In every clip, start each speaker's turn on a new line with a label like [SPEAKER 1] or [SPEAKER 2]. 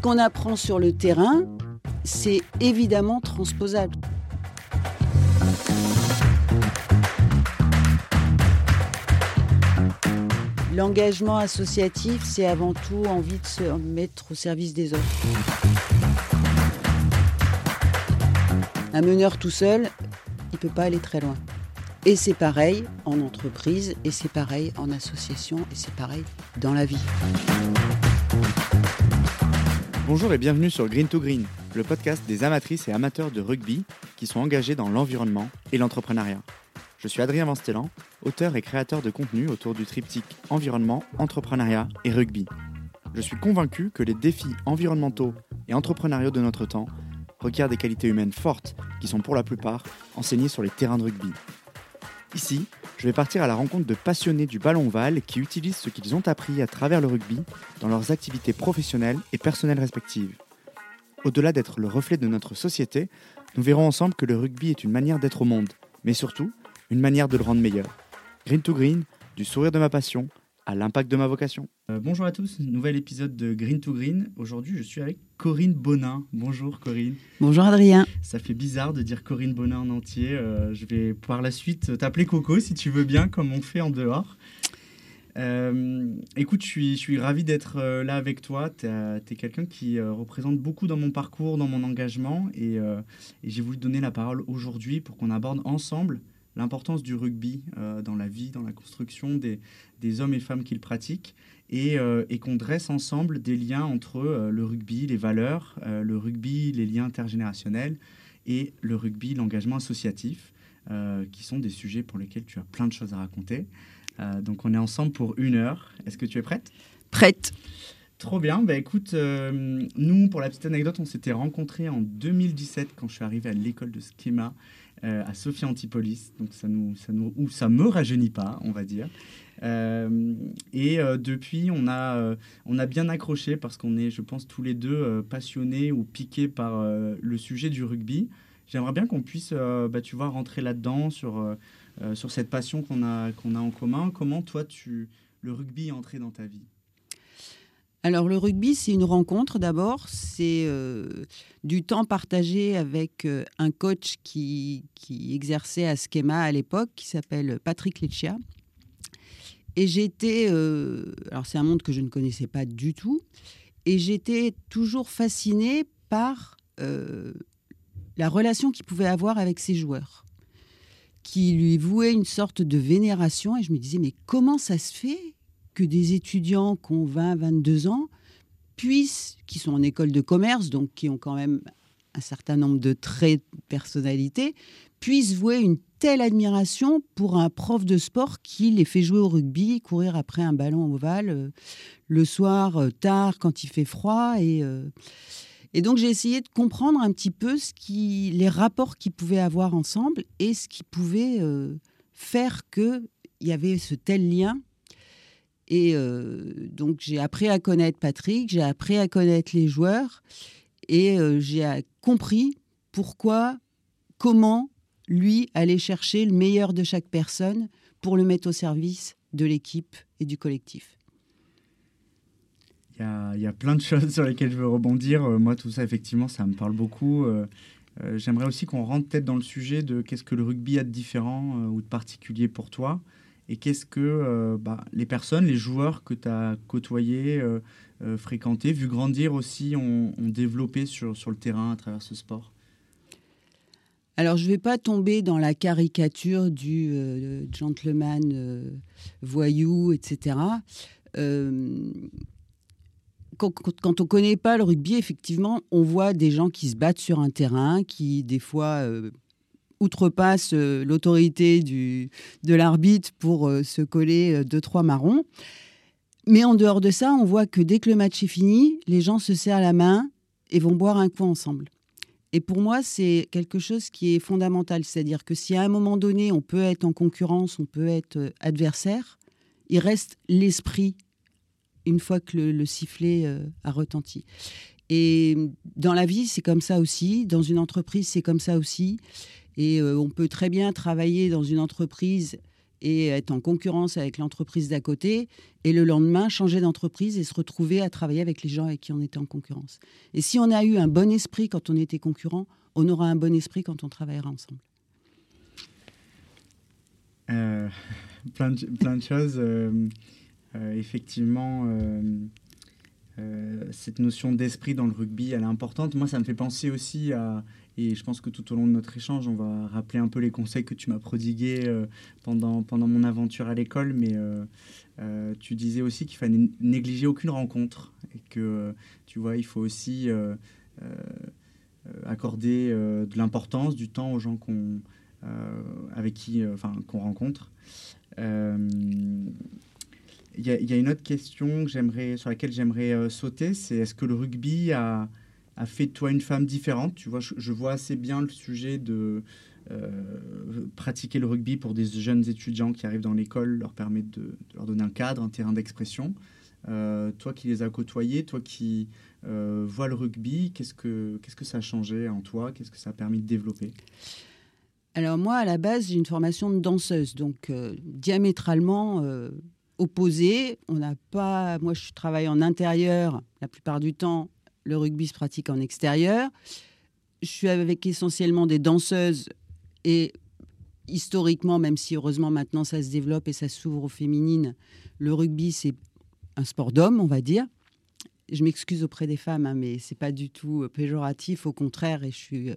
[SPEAKER 1] ce qu'on apprend sur le terrain, c'est évidemment transposable. L'engagement associatif, c'est avant tout envie de se mettre au service des autres. Un meneur tout seul, il ne peut pas aller très loin. Et c'est pareil en entreprise, et c'est pareil en association, et c'est pareil dans la vie.
[SPEAKER 2] Bonjour et bienvenue sur Green to Green, le podcast des amatrices et amateurs de rugby qui sont engagés dans l'environnement et l'entrepreneuriat. Je suis Adrien Vanstellan, auteur et créateur de contenu autour du triptyque environnement, entrepreneuriat et rugby. Je suis convaincu que les défis environnementaux et entrepreneuriaux de notre temps requièrent des qualités humaines fortes qui sont pour la plupart enseignées sur les terrains de rugby. Ici, je vais partir à la rencontre de passionnés du ballon ovale qui utilisent ce qu'ils ont appris à travers le rugby dans leurs activités professionnelles et personnelles respectives. Au-delà d'être le reflet de notre société, nous verrons ensemble que le rugby est une manière d'être au monde, mais surtout une manière de le rendre meilleur. Green to Green, du sourire de ma passion à l'impact de ma vocation. Euh, bonjour à tous, nouvel épisode de Green to Green. Aujourd'hui, je suis avec Corinne Bonin. Bonjour Corinne.
[SPEAKER 1] Bonjour Adrien.
[SPEAKER 2] Ça fait bizarre de dire Corinne Bonin en entier. Euh, je vais par la suite t'appeler Coco si tu veux bien, comme on fait en dehors. Euh, écoute, je suis, je suis ravi d'être là avec toi. Tu es, quelqu'un qui représente beaucoup dans mon parcours, dans mon engagement. Et, et j'ai voulu te donner la parole aujourd'hui pour qu'on aborde ensemble l'importance du rugby euh, dans la vie, dans la construction des, des hommes et femmes qui le pratiquent, et, euh, et qu'on dresse ensemble des liens entre euh, le rugby, les valeurs, le rugby, les liens intergénérationnels, et le rugby, l'engagement associatif, qui sont des sujets pour lesquels tu as plein de choses à raconter. donc on est ensemble pour une heure. Est-ce que tu es prête?
[SPEAKER 1] Prête.
[SPEAKER 2] Trop bien. Bah, écoute, nous, pour la petite anecdote, on s'était rencontrés en 2017 quand je suis arrivé à l'école de Schema euh, à Sophia Antipolis. Donc ça nous, ça nous, ou ça me rajeunit pas, on va dire. Euh, et euh, depuis, on a, on a bien accroché parce qu'on est, je pense, tous les deux passionnés ou piqués par le sujet du rugby. J'aimerais bien qu'on puisse, bah, tu vois, rentrer là-dedans sur, sur cette passion qu'on a, qu'on a en commun. Comment toi, tu, le rugby est entré dans ta vie?
[SPEAKER 1] Alors le rugby, c'est une rencontre d'abord, c'est euh, du temps partagé avec euh, un coach qui, exerçait à Schema à l'époque, qui s'appelle Patrick Leccia. Et j'étais, euh, alors c'est un monde que je ne connaissais pas du tout, et j'étais toujours fascinée par la relation qu'il pouvait avoir avec ses joueurs, qui lui vouait une sorte de vénération, et je me disais, mais comment ça se fait que des étudiants qui ont 20, 22 ans puissent, qui sont en école de commerce, donc qui ont quand même un certain nombre de traits de personnalité, puissent vouer une telle admiration pour un prof de sport qui les fait jouer au rugby, courir après un ballon ovale euh, le soir euh, tard quand il fait froid. Et, euh, et donc j'ai essayé de comprendre un petit peu ce qui, les rapports qu'ils pouvaient avoir ensemble et ce qui pouvait faire qu'il y avait ce tel lien et euh, donc j'ai appris à connaître Patrick, j'ai appris à connaître les joueurs et euh, j'ai compris pourquoi, comment lui allait chercher le meilleur de chaque personne pour le mettre au service de l'équipe et du collectif.
[SPEAKER 2] Il y, a, plein de choses sur lesquelles je veux rebondir. Euh, moi, tout ça, effectivement, ça me parle beaucoup. J'aimerais aussi qu'on rentre peut-être dans le sujet de qu'est-ce que le rugby a de différent ou de particulier pour toi et qu'est-ce que euh, bah, les personnes, les joueurs que tu as côtoyés, euh, euh, fréquentés, vu grandir aussi, ont, développé sur, sur le terrain à travers ce sport?
[SPEAKER 1] Alors, je ne vais pas tomber dans la caricature du gentleman voyou, etc. Quand, quand, on ne connaît pas le rugby, effectivement, on voit des gens qui se battent sur un terrain, qui des fois outrepasse euh, l'autorité de l'arbitre pour euh, se coller euh, deux, trois marrons. Mais en dehors de ça, on voit que dès que le match est fini, les gens se serrent la main et vont boire un coup ensemble. Et pour moi, c'est quelque chose qui est fondamental. C'est-à-dire que si à un moment donné, on peut être en concurrence, on peut être adversaire, il reste l'esprit une fois que le, sifflet a retenti. Et dans la vie, c'est comme ça aussi. Dans une entreprise, c'est comme ça aussi. Et euh, on peut très bien travailler dans une entreprise et être en concurrence avec l'entreprise d'à côté, et le lendemain changer d'entreprise et se retrouver à travailler avec les gens avec qui on était en concurrence. Et si on a eu un bon esprit quand on était concurrent, on aura un bon esprit quand on travaillera ensemble.
[SPEAKER 2] Euh, plein, de, choses. Euh, effectivement, cette notion d'esprit dans le rugby, elle est importante. Moi, ça me fait penser aussi à et je pense que tout au long de notre échange, on va rappeler un peu les conseils que tu m'as prodigués euh, pendant, pendant mon aventure à l'école. Mais euh, euh, tu disais aussi qu'il fallait négliger aucune rencontre et que, tu vois, il faut aussi accorder de l'importance, du temps aux gens qu'on, avec qui, enfin, rencontre. Il y, a une autre question que sur laquelle j'aimerais sauter, c'est est-ce que le rugby a a fait de toi une femme différente. Tu vois, je, vois assez bien le sujet de euh, pratiquer le rugby pour des jeunes étudiants qui arrivent dans l'école, leur permettre de, leur donner un cadre, un terrain d'expression. Euh, toi qui les as côtoyés, toi qui euh, vois le rugby, qu'est-ce que, qu'est-ce que ça a changé en toi? Qu'est-ce que ça a permis de développer?
[SPEAKER 1] Alors moi, à la base, j'ai une formation de danseuse, donc diamétralement opposée. On n'a pas, moi, je travaille en intérieur la plupart du temps le rugby se pratique en extérieur. Je suis avec essentiellement des danseuses et historiquement, même si heureusement maintenant ça se développe et ça s'ouvre aux féminines, le rugby c'est un sport d'homme, on va dire. Je m'excuse auprès des femmes, hein, mais c'est pas du tout euh, péjoratif, au contraire, et je suis euh,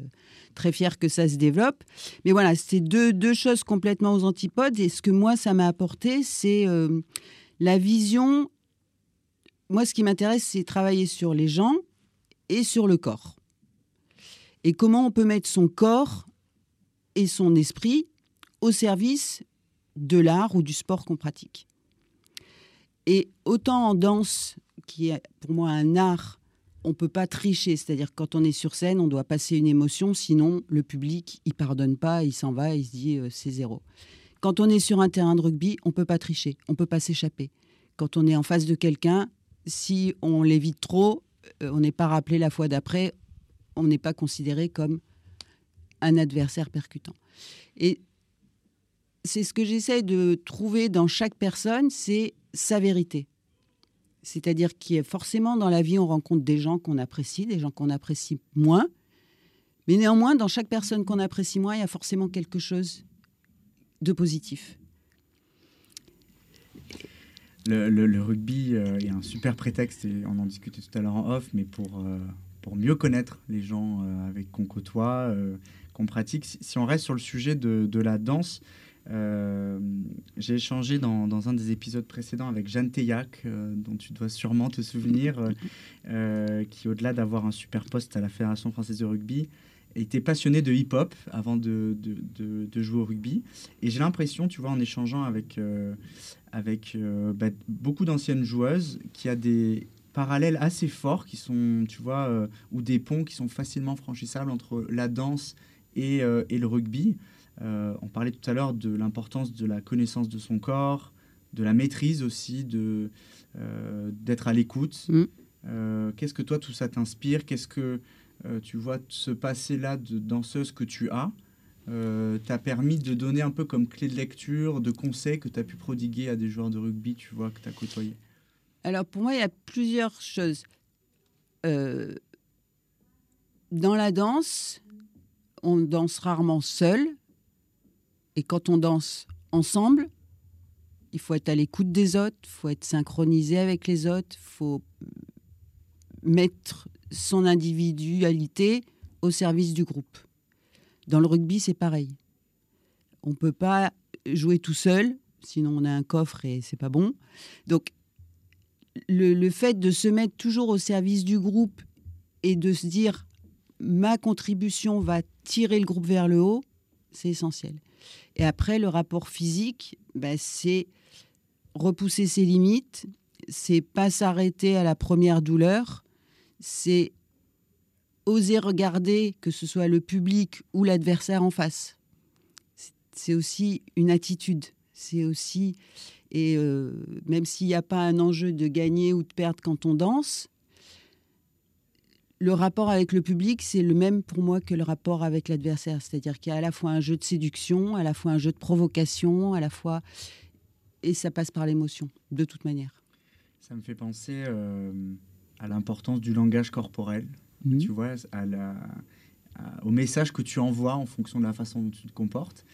[SPEAKER 1] très fière que ça se développe. Mais voilà, c'est deux, choses complètement aux antipodes. Et ce que moi, ça m'a apporté, c'est euh, la vision. Moi, ce qui m'intéresse, c'est travailler sur les gens, et sur le corps. Et comment on peut mettre son corps et son esprit au service de l'art ou du sport qu'on pratique. Et autant en danse, qui est pour moi un art, on ne peut pas tricher, c'est-à-dire quand on est sur scène, on doit passer une émotion, sinon le public, il pardonne pas, il s'en va, il se dit euh, c'est zéro. Quand on est sur un terrain de rugby, on peut pas tricher, on peut pas s'échapper. Quand on est en face de quelqu'un, si on l'évite trop, on n'est pas rappelé la fois d'après, on n'est pas considéré comme un adversaire percutant. Et c'est ce que j'essaie de trouver dans chaque personne, c'est sa vérité. C'est-à-dire qu'il forcément dans la vie, on rencontre des gens qu'on apprécie, des gens qu'on apprécie moins. Mais néanmoins, dans chaque personne qu'on apprécie moins, il y a forcément quelque chose de positif
[SPEAKER 2] le, rugby euh, est un super prétexte, et on en discutait tout à l'heure en off, mais pour, euh, pour mieux connaître les gens euh, avec qu'on côtoie, qu'on pratique. Si, on reste sur le sujet de, de la danse, j'ai échangé dans, dans, un des épisodes précédents avec Jeanne Teillac, dont tu dois sûrement te souvenir, qui, au-delà d'avoir un super poste à la Fédération française de rugby, était passionné de hip-hop avant de, de, de, jouer au rugby. Et j'ai l'impression, tu vois, en échangeant avec, euh, avec euh, bah, beaucoup d'anciennes joueuses, qu'il y a des parallèles assez forts qui sont, tu vois, euh, ou des ponts qui sont facilement franchissables entre la danse et, et le rugby. on parlait tout à l'heure de l'importance de la connaissance de son corps, de la maîtrise aussi, de d'être à l'écoute. Mm. Qu'est-ce que toi, tout ça t'inspire? Qu'est-ce que euh, tu vois, ce passé-là de danseuse que tu as, euh, t'a permis de donner un peu comme clé de lecture, de conseils que tu as pu prodiguer à des joueurs de rugby, tu vois, que tu as côtoyé
[SPEAKER 1] Alors pour moi, il y a plusieurs choses. Euh, dans la danse, on danse rarement seul. Et quand on danse ensemble, il faut être à l'écoute des autres, il faut être synchronisé avec les autres, il faut mettre son individualité au service du groupe. Dans le rugby, c'est pareil. On ne peut pas jouer tout seul, sinon on a un coffre et c'est pas bon. Donc, le, fait de se mettre toujours au service du groupe et de se dire ma contribution va tirer le groupe vers le haut, c'est essentiel. Et après, le rapport physique, bah, c'est repousser ses limites, c'est pas s'arrêter à la première douleur, c'est oser regarder que ce soit le public ou l'adversaire en face. C'est aussi une attitude. C'est aussi, et euh, même s'il n'y a pas un enjeu de gagner ou de perdre quand on danse, le rapport avec le public, c'est le même pour moi que le rapport avec l'adversaire. C'est-à-dire qu'il y a à la fois un jeu de séduction, à la fois un jeu de provocation, à la fois. Et ça passe par l'émotion, de toute manière.
[SPEAKER 2] Ça me fait penser euh, à l'importance du langage corporel, mmh. tu vois, à la, au message que tu envoies en fonction de la façon dont tu te comportes.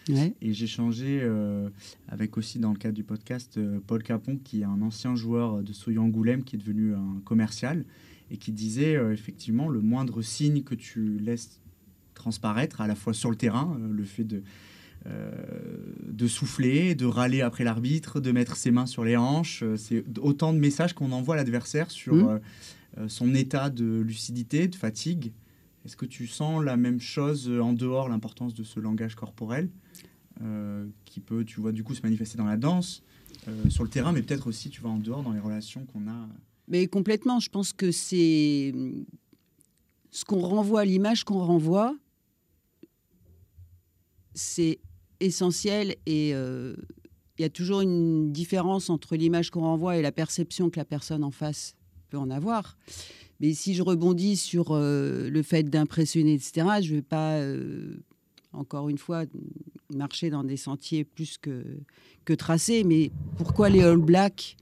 [SPEAKER 2] Et j'ai changé euh, avec aussi dans le cadre du podcast euh, Paul Capon, qui est un ancien joueur de Soyo Angoulême, qui est devenu un commercial, et qui disait euh, effectivement le moindre signe que tu laisses transparaître, à la fois sur le terrain, le fait de, de souffler, de râler après l'arbitre, de mettre ses mains sur les hanches, c'est autant de messages qu'on envoie à l'adversaire sur mmh. Son état de lucidité, de fatigue. Est-ce que tu sens la même chose en dehors, l'importance de ce langage corporel euh, qui peut, tu vois, du coup se manifester dans la danse, euh, sur le terrain, mais peut-être aussi, tu vois, en dehors, dans les relations qu'on a
[SPEAKER 1] Mais complètement, je pense que c'est ce qu'on renvoie, l'image qu'on renvoie, c'est essentiel et euh, il y a toujours une différence entre l'image qu'on renvoie et la perception que la personne en face peut en avoir. Mais si je rebondis sur euh, le fait d'impressionner, etc., je ne vais pas, euh, encore une fois, marcher dans des sentiers plus que, tracés. Mais pourquoi les All Blacks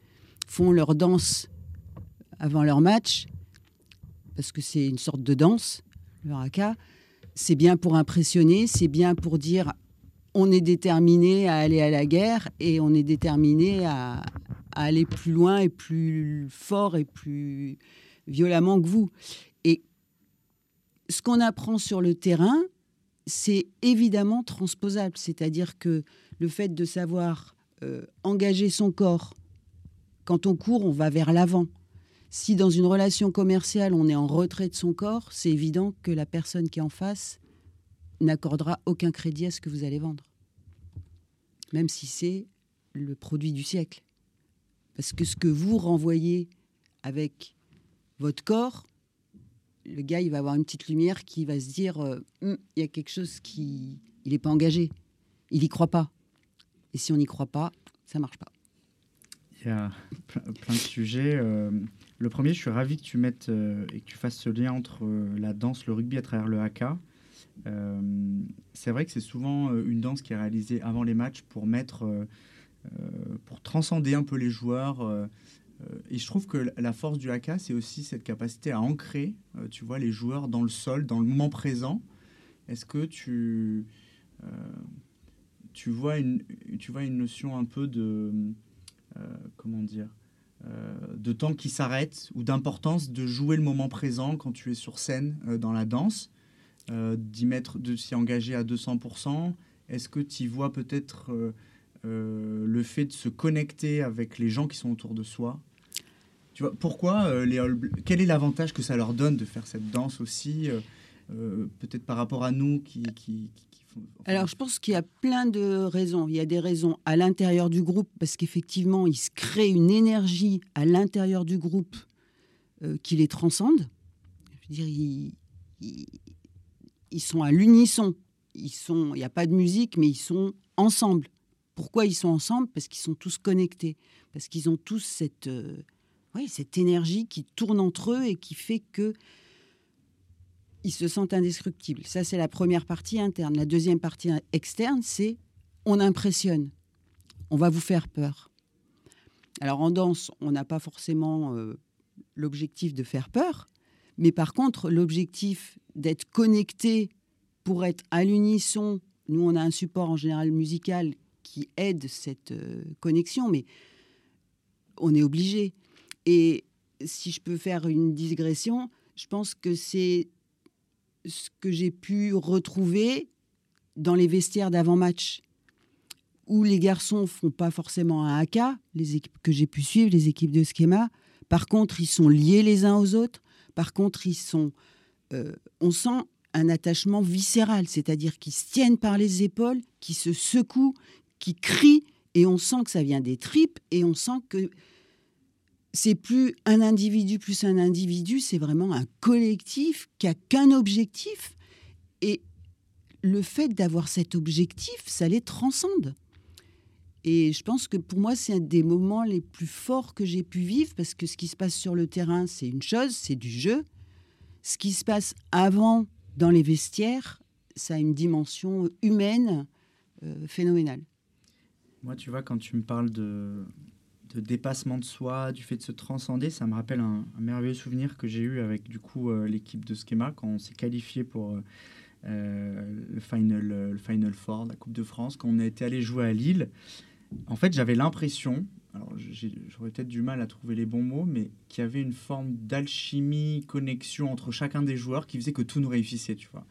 [SPEAKER 1] font leur danse avant leur match? Parce que c'est une sorte de danse, le haka. C'est bien pour impressionner, c'est bien pour dire on est déterminé à aller à la guerre et on est déterminé à, à aller plus loin et plus fort et plus violemment que vous. Et ce qu'on apprend sur le terrain, c'est évidemment transposable. C'est-à-dire que le fait de savoir euh, engager son corps, quand on court, on va vers l'avant. Si dans une relation commerciale, on est en retrait de son corps, c'est évident que la personne qui est en face n'accordera aucun crédit à ce que vous allez vendre. Même si c'est le produit du siècle. Parce que ce que vous renvoyez avec votre corps, le gars, il va avoir une petite lumière qui va se dire euh, hum, il y a quelque chose qui. Il n'est pas engagé. Il n'y croit pas. Et si on n'y croit pas, ça marche pas.
[SPEAKER 2] Il y a plein, de sujets. Euh, le premier, je suis ravi que tu mettes euh, et que tu fasses ce lien entre la danse, le rugby à travers le haka. c'est vrai que c'est souvent une danse qui est réalisée avant les matchs pour mettre, pour transcender un peu les joueurs euh, et je trouve que la force du haka, c'est aussi cette capacité à ancrer, euh, tu vois, les joueurs dans le sol, dans le moment présent. Est-ce que tu, euh, tu, vois une, tu vois une notion un peu de, comment dire, de temps qui s'arrête ou d'importance de jouer le moment présent quand tu es sur scène dans la danse, d'y mettre, de s'y engager à 200%. Est-ce que tu vois peut-être le fait de se connecter avec les gens qui sont autour de soi tu vois, pourquoi euh, les Quel est l'avantage que ça leur donne de faire cette danse aussi euh, euh, Peut-être par rapport à nous qui, qui,
[SPEAKER 1] font, Alors, je pense qu'il y a plein de raisons. Il y a des raisons à l'intérieur du groupe, parce qu'effectivement, il se crée une énergie à l'intérieur du groupe qui les transcende. Je veux dire, ils, ils, sont à l'unisson. Ils sont, il n'y a pas de musique, mais ils sont ensemble. Pourquoi ils sont ensemble Parce qu'ils sont tous connectés, parce qu'ils ont tous cette cette énergie qui tourne entre eux et qui fait que ils se sentent indestructibles. Ça, c'est la première partie interne. La deuxième partie externe, c'est on impressionne. On va vous faire peur. Alors en danse, on n'a pas forcément euh, l'objectif de faire peur, mais par contre, l'objectif d'être connecté pour être à l'unisson. Nous, on a un support en général musical qui aide cette euh, connexion, mais on est obligé. Et si je peux faire une digression, je pense que c'est ce que j'ai pu retrouver dans les vestiaires d'avant-match, où les garçons font pas forcément un haka, les équipes que j'ai pu suivre, les équipes de schéma. Par contre, ils sont liés les uns aux autres. Par contre, ils sont, euh, on sent un attachement viscéral, c'est-à-dire qu'ils se tiennent par les épaules, qui se secouent, qui crient, et on sent que ça vient des tripes, et on sent que c'est plus un individu plus un individu, c'est vraiment un collectif qui a qu'un objectif. Et le fait d'avoir cet objectif, ça les transcende. Et je pense que pour moi, c'est un des moments les plus forts que j'ai pu vivre parce que ce qui se passe sur le terrain, c'est une chose, c'est du jeu. ce qui se passe avant dans les vestiaires, ça a une dimension humaine phénoménale.
[SPEAKER 2] Moi, tu vois, quand tu me parles de, de dépassement de soi, du fait de se transcender, ça me rappelle un, merveilleux souvenir que j'ai eu avec du coup l'équipe de Schema quand on s'est qualifié pour euh, le, final, euh, le Final Four, la Coupe de France, quand on a été allé jouer à Lille. En fait, j'avais l'impression, alors j'aurais peut-être du mal à trouver les bons mots, mais qu'il y avait une forme d'alchimie, connexion entre chacun des joueurs qui faisait que tout nous réussissait, tu vois.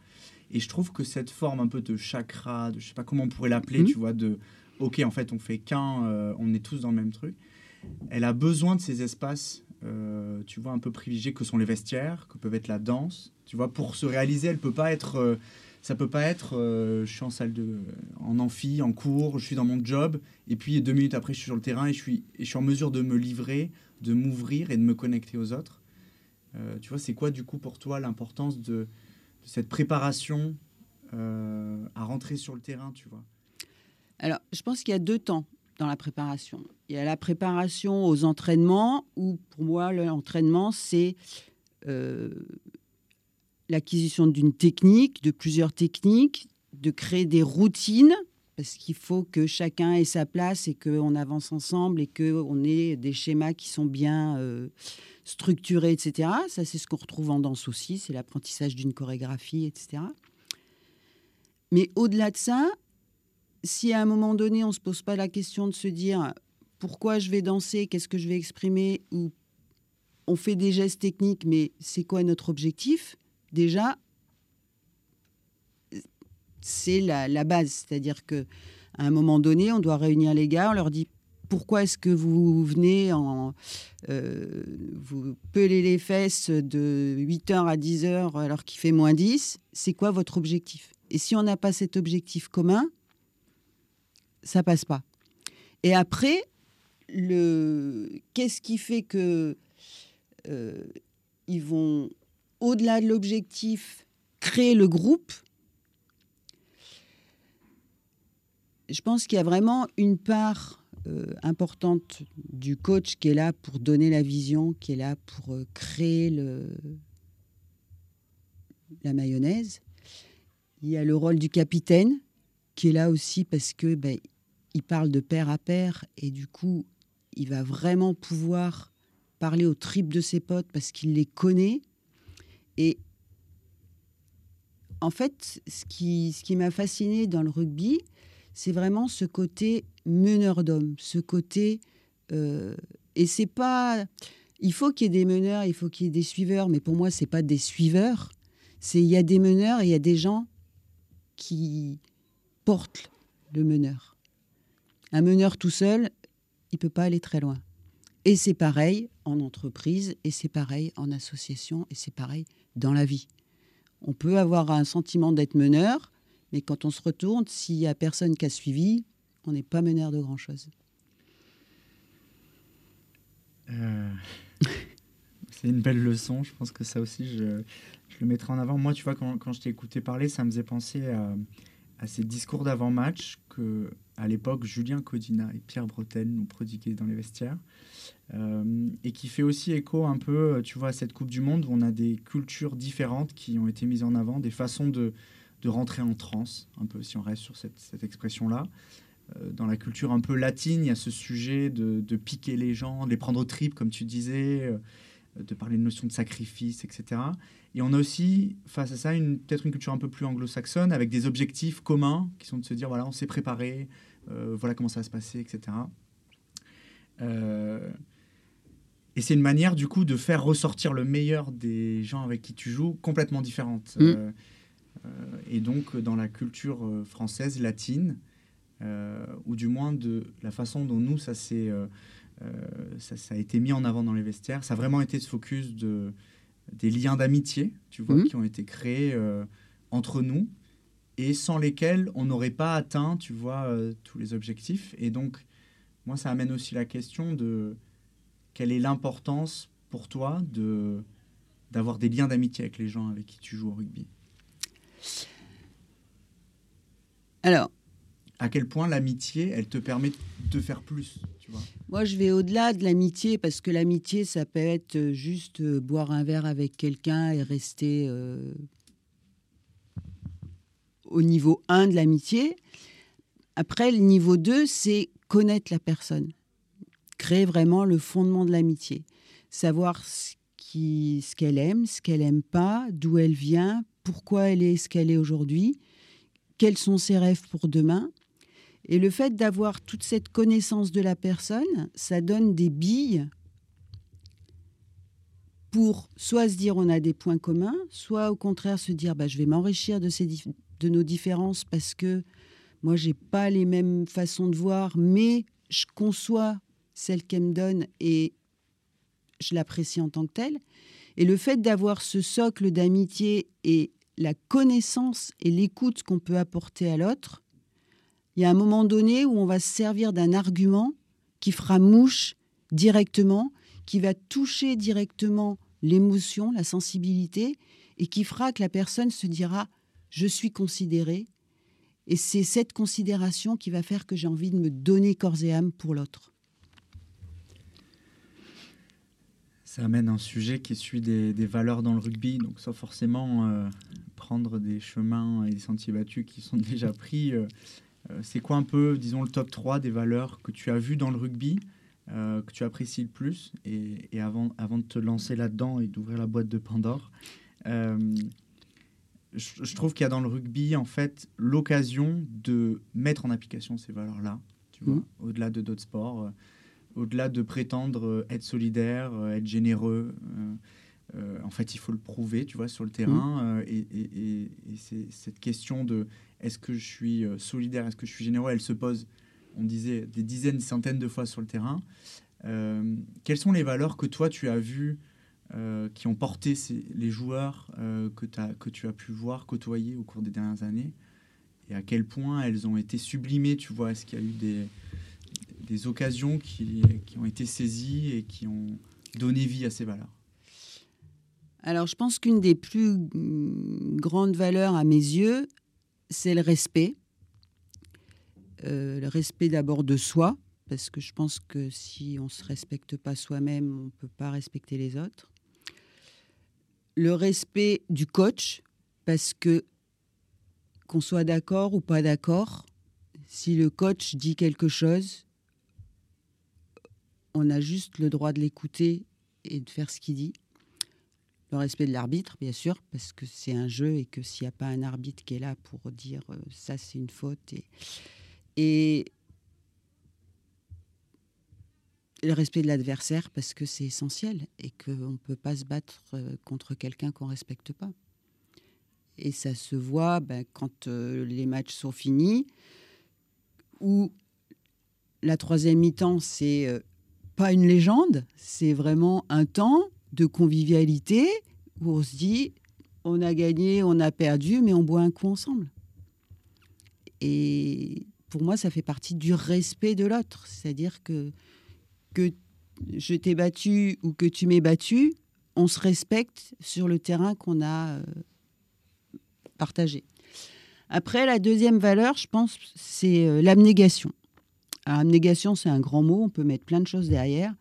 [SPEAKER 2] Et je trouve que cette forme un peu de chakra, de je sais pas comment on pourrait l'appeler, mhm. tu vois, de ok, en fait, on fait qu'un, euh, on est tous dans le même truc. Elle a besoin de ces espaces, tu vois, un peu privilégiés que sont les vestiaires, que peuvent être la danse, tu vois, pour se réaliser, elle peut pas être. Euh, ça peut pas être. Euh, je suis en salle de, en amphi, en cours, je suis dans mon job, et puis deux minutes après, je suis sur le terrain et je suis, et je suis en mesure de me livrer, de m'ouvrir et de me connecter aux autres. Euh, tu vois, c'est quoi du coup pour toi l'importance de, cette préparation à rentrer sur le terrain, tu vois?
[SPEAKER 1] Alors, je pense qu'il y a deux temps dans la préparation. Il y a la préparation aux entraînements, où pour moi, l'entraînement, c'est l'acquisition d'une technique, de plusieurs techniques, de créer des routines, parce qu'il faut que chacun ait sa place et qu'on avance ensemble et qu'on ait des schémas qui sont bien euh, structurés, etc. Ça, c'est ce qu'on retrouve en danse aussi, c'est l'apprentissage d'une chorégraphie, etc. Mais au-delà de ça, si à un moment donné, on ne se pose pas la question de se dire pourquoi je vais danser, qu'est-ce que je vais exprimer, ou on fait des gestes techniques, mais c'est quoi notre objectif? Déjà, c'est la, base. C'est-à-dire qu'à un moment donné, on doit réunir les gars, on leur dit pourquoi est-ce que vous venez en. Euh, vous pelez les fesses de 8h à 10h alors qu'il fait moins 10 C'est quoi votre objectif? Et si on n'a pas cet objectif commun, ça passe pas. Et après, le qu'est-ce qui fait que euh, ils vont au-delà de l'objectif, créer le groupe, je pense qu'il y a vraiment une part euh, importante du coach qui est là pour donner la vision, qui est là pour euh, créer le, la mayonnaise. Il y a le rôle du capitaine qui est là aussi parce que ben, il parle de pair à pair et du coup il va vraiment pouvoir parler aux tripes de ses potes parce qu'il les connaît et en fait, ce qui, ce qui m'a fasciné dans le rugby, c'est vraiment ce côté meneur d'homme, ce côté. Euh, et c'est pas. Il faut qu'il y ait des meneurs, il faut qu'il y ait des suiveurs, mais pour moi, c'est pas des suiveurs. C'est il y a des meneurs et il y a des gens qui portent le meneur. Un meneur tout seul, il peut pas aller très loin. Et c'est pareil en entreprise, et c'est pareil en association, et c'est pareil dans la vie. On peut avoir un sentiment d'être meneur, mais quand on se retourne, s'il n'y a personne qui a suivi, on n'est pas meneur de grand-chose.
[SPEAKER 2] Euh, c'est une belle leçon. Je pense que ça aussi, je, le mettrai en avant. Moi, tu vois, quand, quand je t'ai écouté parler, ça me faisait penser à, à ces discours d'avant-match que, à l'époque, Julien Codina et Pierre Bretel nous prodiguaient dans les vestiaires. Euh, et qui fait aussi écho un peu, tu vois, à cette Coupe du Monde où on a des cultures différentes qui ont été mises en avant, des façons de, de rentrer en transe, un peu si on reste sur cette, cette expression-là. Euh, dans la culture un peu latine, il y a ce sujet de, de piquer les gens, de les prendre au trip, comme tu disais, euh, de parler de notion de sacrifice, etc. Et on a aussi, face à ça, peut-être une culture un peu plus anglo-saxonne, avec des objectifs communs, qui sont de se dire, voilà, on s'est préparé, voilà comment ça va se passer, etc. Euh, et c'est une manière, du coup, de faire ressortir le meilleur des gens avec qui tu joues complètement différente. Mm. Euh, euh, et donc, dans la culture euh, française, latine, ou du moins de la façon dont nous, ça, s'est, ça, ça, a été mis en avant dans les vestiaires, ça a vraiment été ce focus de, des liens d'amitié, tu vois, mm. qui ont été créés entre nous et sans lesquels on n'aurait pas atteint, tu vois, tous les objectifs. Et donc, moi, ça amène aussi la question de quelle est l'importance pour toi de d'avoir des liens d'amitié avec les gens avec qui tu joues au rugby?
[SPEAKER 1] Alors,
[SPEAKER 2] à quel point l'amitié, elle te permet de faire plus
[SPEAKER 1] Moi, je vais au-delà de l'amitié parce que l'amitié, ça peut être juste euh, boire un verre avec quelqu'un et rester euh, au niveau 1 de l'amitié. Après, le niveau 2, c'est connaître la personne. Créer vraiment le fondement de l'amitié. Savoir ce qu'elle aime, ce qu'elle aime pas, d'où elle vient, pourquoi elle est ce qu'elle est aujourd'hui, quels sont ses rêves pour demain. Et le fait d'avoir toute cette connaissance de la personne, ça donne des billes pour soit se dire on a des points communs, soit au contraire se dire bah, je vais m'enrichir de, nos différences parce que moi j'ai pas les mêmes façons de voir, mais je conçois celle qu'elle me donne et je l'apprécie en tant que telle. Et le fait d'avoir ce socle d'amitié et la connaissance et l'écoute qu'on peut apporter à l'autre, il y a un moment donné où on va se servir d'un argument qui fera mouche directement, qui va toucher directement l'émotion, la sensibilité, et qui fera que la personne se dira je suis considéré. Et c'est cette considération qui va faire que j'ai envie de me donner corps et âme pour l'autre.
[SPEAKER 2] Ça amène un sujet qui suit des, valeurs dans le rugby, donc sans forcément euh, prendre des chemins et des sentiers battus qui sont déjà pris. Euh, c'est quoi un peu, disons, le top 3 des valeurs que tu as vues dans le rugby, que tu apprécies le plus Et, avant, avant de te lancer là-dedans et d'ouvrir la boîte de Pandore, je, trouve qu'il y a dans le rugby, en fait, l'occasion de mettre en application ces valeurs-là, tu vois, mmh. au-delà de d'autres sports, euh, au-delà de prétendre euh, être solidaire, euh, être généreux. en fait, il faut le prouver, tu vois, sur le terrain. Mmh. et, c'est cette question de est-ce que je suis solidaire, est-ce que je suis généreux, elle se pose, on disait, des dizaines, centaines de fois sur le terrain. quelles sont les valeurs que toi, tu as vues euh, qui ont porté les joueurs euh, que, tu as pu voir, côtoyer au cours des dernières années? Et à quel point elles ont été sublimées, tu vois, est-ce qu'il y a eu des, occasions qui, qui, ont été saisies et qui ont donné vie à ces valeurs?
[SPEAKER 1] Alors je pense qu'une des plus grandes valeurs à mes yeux, c'est le respect. Euh, le respect d'abord de soi, parce que je pense que si on ne se respecte pas soi-même, on ne peut pas respecter les autres le respect du coach, parce que qu'on soit d'accord ou pas d'accord, si le coach dit quelque chose, on a juste le droit de l'écouter et de faire ce qu'il dit. Le respect de l'arbitre, bien sûr, parce que c'est un jeu et que s'il n'y a pas un arbitre qui est là pour dire euh, ça c'est une faute. Et, le respect de l'adversaire parce que c'est essentiel et qu'on ne peut pas se battre euh, contre quelqu'un qu'on ne respecte pas. Et ça se voit ben, quand euh, les matchs sont finis, où la troisième mi-temps, c'est pas une légende, c'est vraiment un temps de convivialité où on se dit on a gagné, on a perdu, mais on boit un coup ensemble. Et pour moi, ça fait partie du respect de l'autre. C'est-à-dire que que je t'ai battu ou que tu m'aies battu, on se respecte sur le terrain qu'on a euh, partagé. Après, la deuxième valeur, je pense, c'est euh, l'abnégation. Abnégation, c'est un grand mot, on peut mettre plein de choses derrière.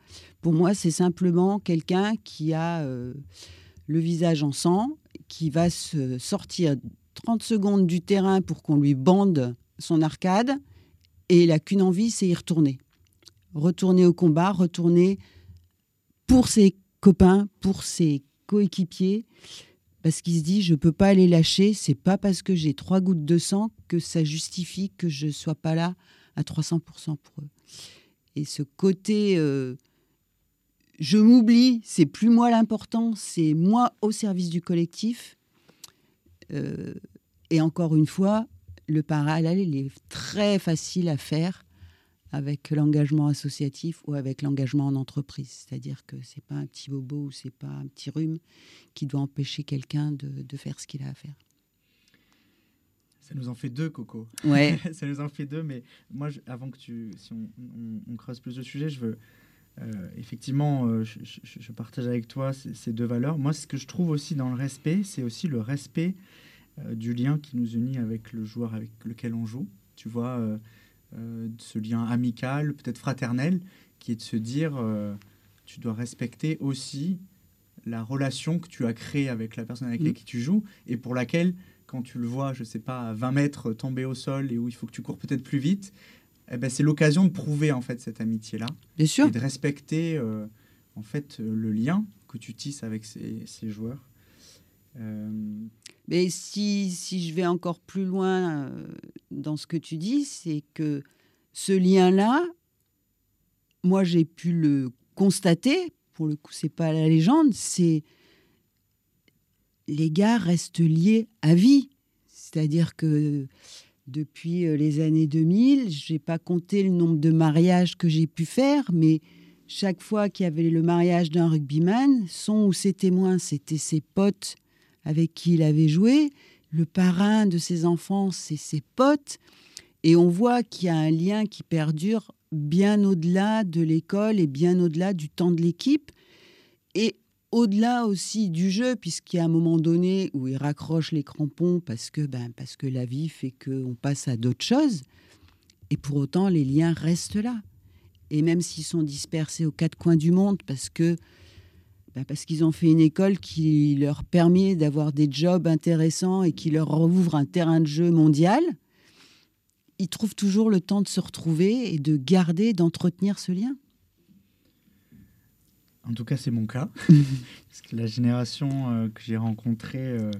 [SPEAKER 1] Pour moi, c'est simplement quelqu'un qui a euh, le visage en sang, qui va se sortir 30 secondes du terrain pour qu'on lui bande son arcade, et il n'a qu'une envie, c'est y retourner retourner au combat, retourner pour ses copains, pour ses coéquipiers, parce qu'il se dit je peux pas les lâcher. C'est pas parce que j'ai trois gouttes de sang que ça justifie que je sois pas là à 300% pour eux. Et ce côté euh, je m'oublie, c'est plus moi l'important, c'est moi au service du collectif. Euh, et encore une fois, le parallèle il est très facile à faire avec l'engagement associatif ou avec l'engagement en entreprise. C'est-à-dire que c'est pas un petit bobo ou c'est pas un petit rhume qui doit empêcher quelqu'un de, faire ce qu'il a à faire.
[SPEAKER 2] Ça nous en fait deux, Coco.
[SPEAKER 1] Ouais.
[SPEAKER 2] ça nous en fait deux, mais moi, avant que tu, si on, creuse plus de sujets, je veux euh, effectivement, euh, je, partage avec toi ces, deux valeurs. Moi, ce que je trouve aussi dans le respect, c'est aussi le respect euh, du lien qui nous unit avec le joueur avec lequel on joue. tu vois, ce lien amical, peut-être fraternel, qui est de se dire, tu dois respecter aussi la relation que tu as créée avec la personne avec mm. laquelle tu joues et pour laquelle, quand tu le vois, je sais pas, à 20 mètres tomber au sol et où il faut que tu cours peut-être plus vite, eh ben, c'est l'occasion de prouver en fait cette amitié-là.
[SPEAKER 1] Bien sûr.
[SPEAKER 2] Et de respecter euh, en fait le lien que tu tisses avec ces, ces joueurs.
[SPEAKER 1] Euh, Mais si, si, je vais encore plus loin euh, dans ce que tu dis, c'est que ce lien-là, moi j'ai pu le constater pour le coup, c'est pas la légende, c'est les gars restent liés à vie. C'est-à-dire que depuis euh, les années 2000, je n'ai pas compté le nombre de mariages que j'ai pu faire, mais chaque fois qu'il y avait le mariage d'un rugbyman, son ou ses témoins, c'était ses potes avec qui il avait joué. Le parrain de ses enfants, c'est ses potes. Et on voit qu'il y a un lien qui perdure bien au-delà de l'école et bien au-delà du temps de l'équipe. Et au-delà aussi du jeu, puisqu'il y a un moment donné où il raccroche les crampons parce que, ben, parce que la vie fait qu'on passe à d'autres choses. Et pour autant, les liens restent là. Et même s'ils sont dispersés aux quatre coins du monde, parce que ben, parce qu'ils ont fait une école qui leur permet d'avoir des jobs intéressants et qui leur ouvre un terrain de jeu mondial, ils trouvent toujours le temps de se retrouver et de garder, d'entretenir ce lien.
[SPEAKER 2] En tout cas, c'est mon cas. Parce que la génération euh, que j'ai rencontrée euh,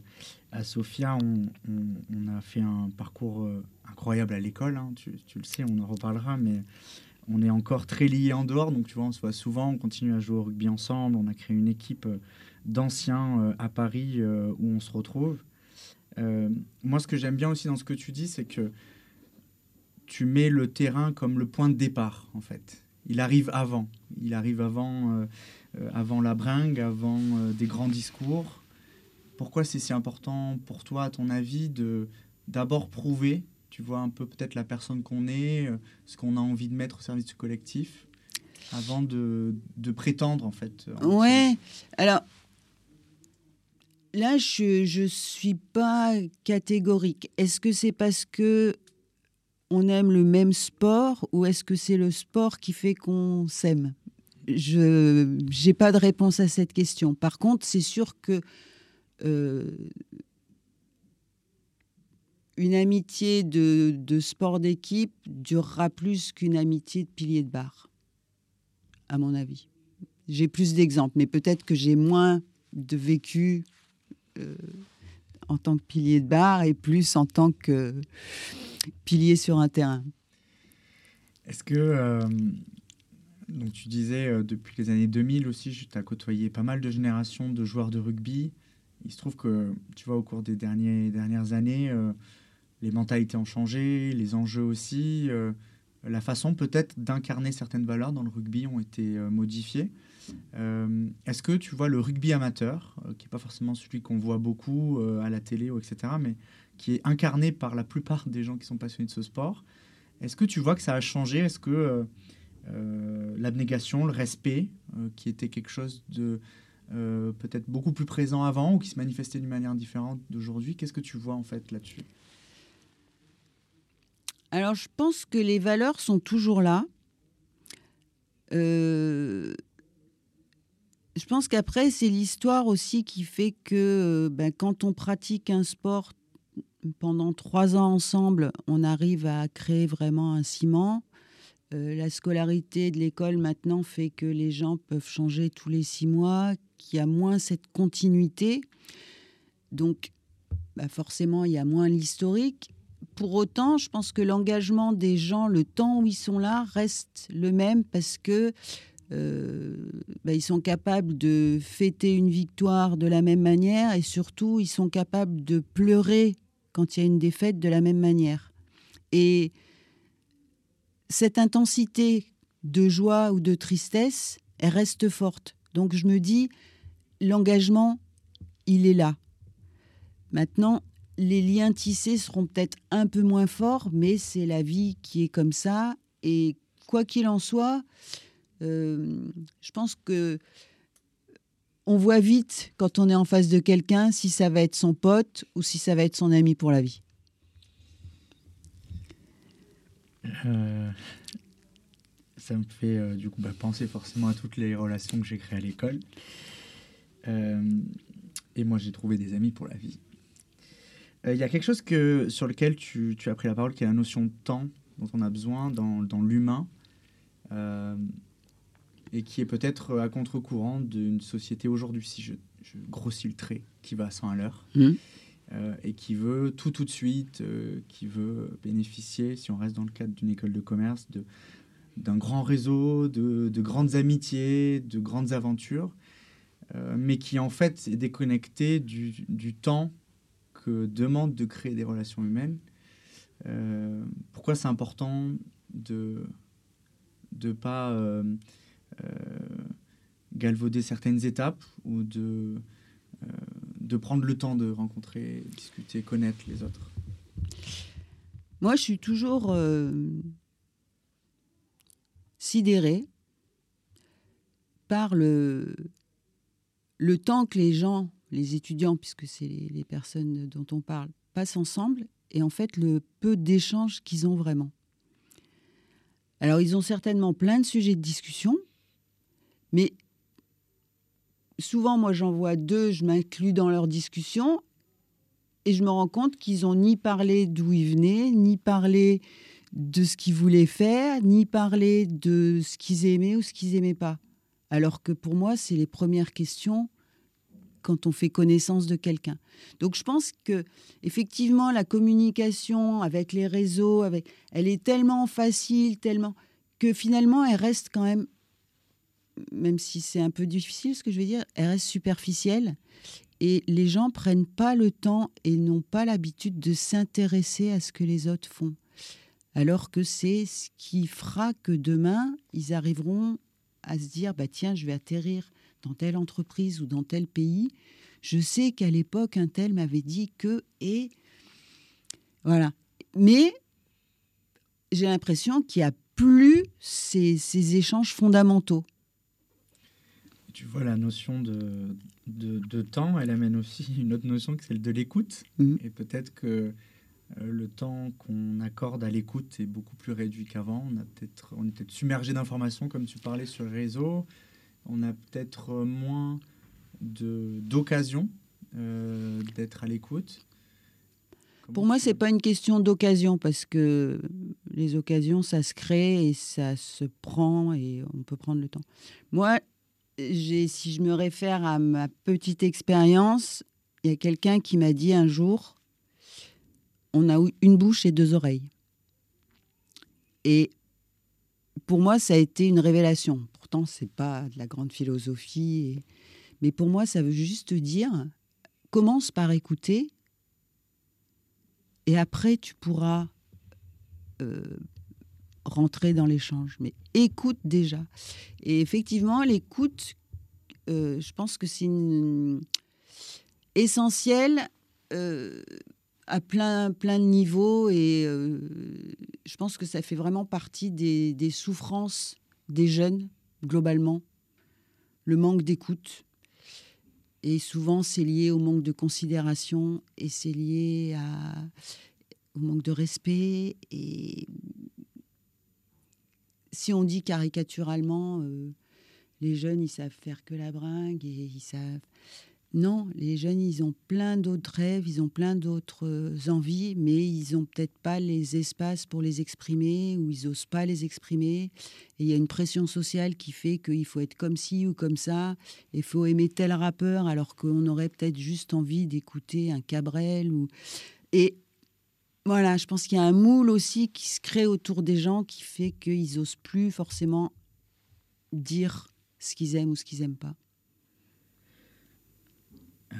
[SPEAKER 2] à Sofia, on, a fait un parcours euh, incroyable à l'école. Hein. Tu, le sais, on en reparlera, mais on est encore très liés en dehors. Donc, tu vois, on se voit souvent, on continue à jouer au rugby ensemble. On a créé une équipe d'anciens à Paris où on se retrouve. moi, ce que j'aime bien aussi dans ce que tu dis, c'est que tu mets le terrain comme le point de départ, en fait. Il arrive avant. Il arrive avant, euh, euh, avant la bringue, avant euh, des grands discours. Pourquoi c'est si important pour toi, à ton avis, de d'abord prouver, tu vois, un peu peut-être la personne qu'on est, ce qu'on a envie de mettre au service du collectif, avant de, de prétendre, en fait
[SPEAKER 1] Ouais. Alors, là, je ne suis pas catégorique. Est-ce que c'est parce que on aime le même sport ou est-ce que c'est le sport qui fait qu'on s'aime? Je n'ai pas de réponse à cette question. Par contre, c'est sûr que euh, une amitié de, sport d'équipe durera plus qu'une amitié de pilier de bar, à mon avis. J'ai plus d'exemples, mais peut-être que j'ai moins de vécu euh, en tant que pilier de bar et plus en tant que pilier sur un terrain.
[SPEAKER 2] Est-ce que, euh, donc tu disais, euh, depuis les années 2000 aussi, tu as côtoyé pas mal de générations de joueurs de rugby. Il se trouve que, tu vois, au cours des dernières années, euh, les mentalités ont changé, les enjeux aussi, la façon peut-être d'incarner certaines valeurs dans le rugby ont été modifiées. Est-ce que tu vois le rugby amateur, qui n'est pas forcément celui qu'on voit beaucoup à la télé, ou etc., mais qui est incarné par la plupart des gens qui sont passionnés de ce sport. Est-ce que tu vois que ça a changé? Est-ce que euh, euh, l'abnégation, le respect, euh, qui était quelque chose de peut-être beaucoup plus présent avant ou qui se manifestait d'une manière différente d'aujourd'hui, qu'est-ce que tu vois en fait là-dessus?
[SPEAKER 1] Alors je pense que les valeurs sont toujours là. Je pense qu'après, c'est l'histoire aussi qui fait que ben, quand on pratique un sport pendant trois ans ensemble, on arrive à créer vraiment un ciment. Euh, la scolarité de l'école maintenant fait que les gens peuvent changer tous les six mois, qu'il y a moins cette continuité. Donc, bah, forcément, il y a moins l'historique. Pour autant, je pense que l'engagement des gens, le temps où ils sont là, reste le même parce que euh, bah, ils sont capables de fêter une victoire de la même manière et surtout, ils sont capables de pleurer quand il y a une défaite de la même manière. Et cette intensité de joie ou de tristesse, elle reste forte. Donc je me dis, l'engagement, il est là. Maintenant, les liens tissés seront peut-être un peu moins forts, mais c'est la vie qui est comme ça. Et quoi qu'il en soit, euh, je pense que on voit vite quand on est en face de quelqu'un si ça va être son pote ou si ça va être son ami pour la vie.
[SPEAKER 2] Euh, ça me fait euh, du coup bah, penser forcément à toutes les relations que j'ai créées à l'école. Et moi, j'ai trouvé des amis pour la vie. Il y a quelque chose que, sur lequel tu, as pris la parole, qui est la notion de temps dont on a besoin dans l'humain, et qui est peut-être à contre-courant d'une société aujourd'hui, si je, je, grossis le trait, qui va à 100 à l'heure. Mmh. Euh, et qui veut tout tout de suite, euh, qui veut bénéficier, si on reste dans le cadre d'une école de commerce, de, d'un grand réseau, de, de, grandes amitiés, de grandes aventures, euh, mais qui en fait est déconnecté du, du, temps que demande de créer des relations humaines. pourquoi c'est important de ne pas galvauder certaines étapes ou de de prendre le temps de rencontrer, discuter, connaître les autres?
[SPEAKER 1] Moi, je suis toujours euh, sidérée par le, le temps que les gens, les étudiants, puisque c'est les, personnes dont on parle, passent ensemble et en fait le peu d'échanges qu'ils ont vraiment. Alors, ils ont certainement plein de sujets de discussion, mais souvent, moi, j'en vois deux, je m'inclus dans leur discussion et je me rends compte qu'ils n'ont ni parlé d'où ils venaient, ni parlé de ce qu'ils voulaient faire, ni parlé de ce qu'ils aimaient ou ce qu'ils n'aimaient pas. Alors que pour moi, c'est les premières questions quand on fait connaissance de quelqu'un. Donc je pense que effectivement la communication avec les réseaux, avec, elle est tellement facile, tellement que finalement elle reste quand même même si c'est un peu difficile ce que je veux dire, elle reste superficielle. Et les gens prennent pas le temps et n'ont pas l'habitude de s'intéresser à ce que les autres font. Alors que c'est ce qui fera que demain, ils arriveront à se dire, bah tiens, je vais atterrir dans telle entreprise ou dans tel pays. Je sais qu'à l'époque, un tel m'avait dit que, et voilà. Mais j'ai l'impression qu'il n'y a plus ces échanges fondamentaux
[SPEAKER 2] tu vois, la notion de, de, temps, elle amène aussi une autre notion, qui est celle de l'écoute. Mhm. Et peut-être que euh, le temps qu'on accorde à l'écoute est beaucoup plus réduit qu'avant. On, a peut-être, on est peut-être submergé d'informations, comme tu parlais sur le réseau. On a peut-être moins de, d'occasion euh, d'être à l'écoute.
[SPEAKER 1] Pour moi, c'est pas une question d'occasion parce que les occasions, ça se crée et ça se prend et on peut prendre le temps. Moi, si je me réfère à ma petite expérience, il y a quelqu'un qui m'a dit un jour, on a une bouche et deux oreilles. Et pour moi, ça a été une révélation. Pourtant, c'est pas de la grande philosophie, mais pour moi, ça veut juste dire commence par écouter, et après, tu pourras euh, rentrer dans l'échange, mais écoute déjà. Et effectivement, l'écoute, euh, je pense que c'est essentiel euh, à plein, plein de niveaux. Et euh, je pense que ça fait vraiment partie des, souffrances des jeunes, globalement, le manque d'écoute. Et souvent, c'est lié au manque de considération. Et c'est lié au manque de respect. Et si on dit caricaturalement, euh, les jeunes, ils savent faire que la bringue et ils savent. Non, les jeunes, ils ont plein d'autres rêves, ils ont plein d'autres euh, envies, mais ils n'ont peut-être pas les espaces pour les exprimer ou ils n'osent pas les exprimer. Et il y a une pression sociale qui fait qu'il faut être comme ci ou comme ça, il faut aimer tel rappeur alors qu'on aurait peut-être juste envie d'écouter un Cabrel. Ou... Et voilà, je pense qu'il y a un moule aussi qui se crée autour des gens qui fait qu'ils n'osent plus forcément dire ce qu'ils aiment ou ce qu'ils n'aiment pas.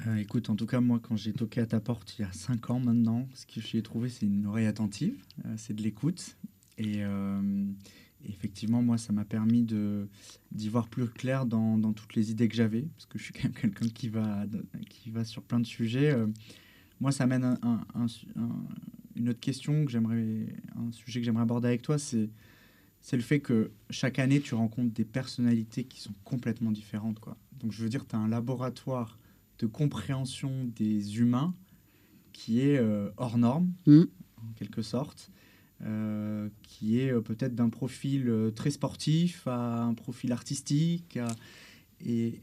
[SPEAKER 2] Euh, écoute, en tout cas, moi, quand j'ai toqué à ta porte il y a cinq ans maintenant, ce que j'y ai trouvé, c'est une oreille attentive, euh, c'est de l'écoute. Euh, et, effectivement, moi, ça m'a permis d'y voir plus clair dans, dans toutes les idées que j'avais, parce que je suis quand même quelqu'un qui va, qui va sur plein de sujets. moi, ça mène un, un, une autre question que j'aimerais, un sujet que j'aimerais aborder avec toi, c'est c'est le fait que chaque année, tu rencontres des personnalités qui sont complètement différentes. Quoi. Donc, je veux dire, tu as un laboratoire de compréhension des humains qui est euh, hors norme, mmh. en quelque sorte. qui est peut-être d'un profil très sportif à un profil artistique. et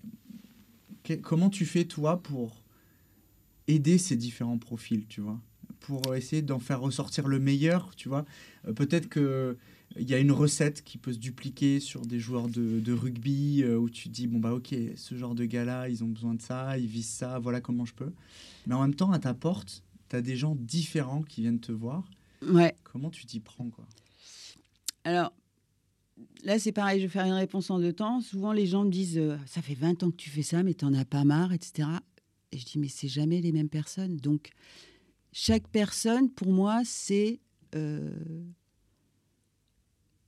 [SPEAKER 2] comment tu fais, toi, pour aider ces différents profils, tu vois? Pour essayer d'en faire ressortir le meilleur, tu vois. Euh, peut-être que il y a une recette qui peut se dupliquer sur des joueurs de, rugby euh, où tu dis bon bah ok ce genre de gars là ils ont besoin de ça ils visent ça voilà comment je peux. Mais en même temps à ta porte tu as des gens différents qui viennent te voir.
[SPEAKER 1] Ouais.
[SPEAKER 2] Comment tu t'y prends quoi?
[SPEAKER 1] Alors là c'est pareil je vais faire une réponse en deux temps. Souvent les gens me disent euh, ça fait 20 ans que tu fais ça mais t'en as pas marre etc et je dis mais c'est jamais les mêmes personnes donc chaque personne, pour moi, c'est euh,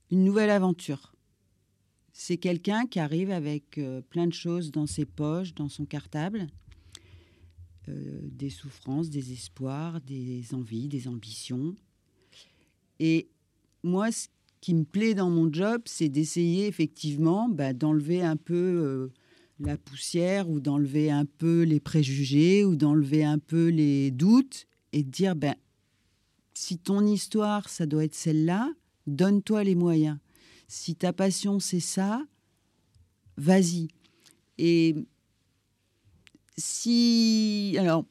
[SPEAKER 1] une nouvelle aventure. C'est quelqu'un qui arrive avec euh, plein de choses dans ses poches, dans son cartable, euh, des souffrances, des espoirs, des envies, des ambitions. Et moi, ce qui me plaît dans mon job, c'est d'essayer effectivement bah, d'enlever un peu la poussière ou d'enlever un peu les préjugés ou d'enlever un peu les doutes et dire, ben, si ton histoire, ça doit être celle-là, donne-toi les moyens. Si ta passion, c'est ça, vas-y. Et si... Alors,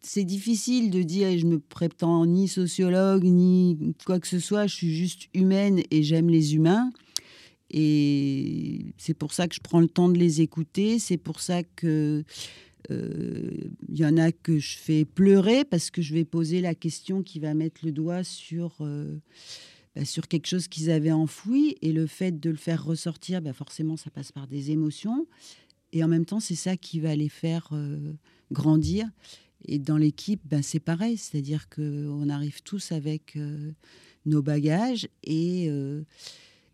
[SPEAKER 1] c'est difficile de dire, je me prétends ni sociologue, ni quoi que ce soit, je suis juste humaine et j'aime les humains. Et c'est pour ça que je prends le temps de les écouter, c'est pour ça que il euh, y en a que je fais pleurer parce que je vais poser la question qui va mettre le doigt sur, euh, bah, sur quelque chose qu'ils avaient enfoui. Et le fait de le faire ressortir, bah, forcément, ça passe par des émotions. Et en même temps, c'est ça qui va les faire euh, grandir. Et dans l'équipe, ben, c'est pareil. C'est-à-dire qu'on arrive tous avec nos bagages et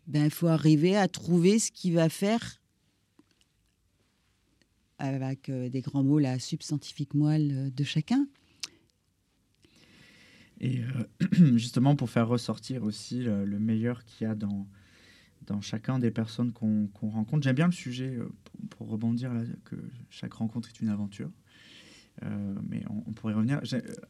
[SPEAKER 1] ben, il faut arriver à trouver ce qui va faire avec euh, des grands mots, la substantifique moelle euh, de chacun.
[SPEAKER 2] Et euh, justement, pour faire ressortir aussi le, meilleur qu'il y a dans, dans chacun des personnes qu'on rencontre, j'aime bien le sujet, pour, rebondir là, que chaque rencontre est une aventure. mais on, pourrait revenir.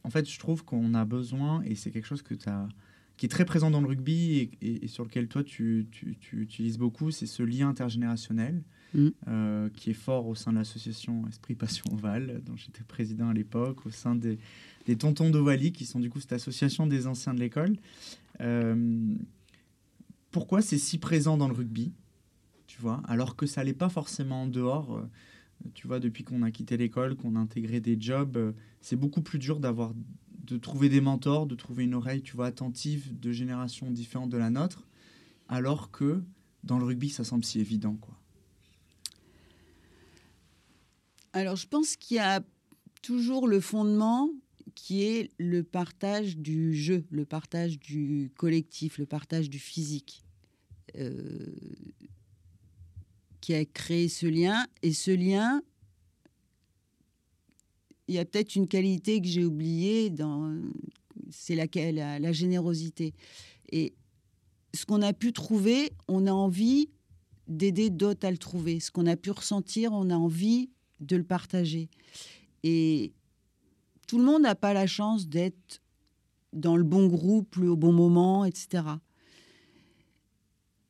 [SPEAKER 2] En fait, je trouve qu'on a besoin, et c'est quelque chose que as, qui est très présent dans le rugby et, et sur lequel toi tu, tu, tu utilises beaucoup, c'est ce lien intergénérationnel. Mm. Euh, qui est fort au sein de l'association Esprit Passion Val, dont j'étais président à l'époque, au sein des, des Tontons d'Ovalie, qui sont du coup cette association des anciens de l'école. Euh, pourquoi c'est si présent dans le rugby, tu vois, alors que ça l'est pas forcément en dehors euh, tu vois, depuis qu'on a quitté l'école, qu'on a intégré des jobs, c'est beaucoup plus dur d'avoir, de trouver des mentors, de trouver une oreille, tu vois, attentive de générations différentes de la nôtre, alors que dans le rugby, ça semble si évident, quoi.
[SPEAKER 1] Alors, je pense qu'il y a toujours le fondement qui est le partage du jeu, le partage du collectif, le partage du physique, euh, qui a créé ce lien. Et ce lien, il y a peut-être une qualité que j'ai oubliée, c'est laquelle la, la générosité. Et ce qu'on a pu trouver, on a envie d'aider d'autres à le trouver. Ce qu'on a pu ressentir, on a envie de le partager. Et tout le monde n'a pas la chance d'être dans le bon groupe, au bon moment, etc.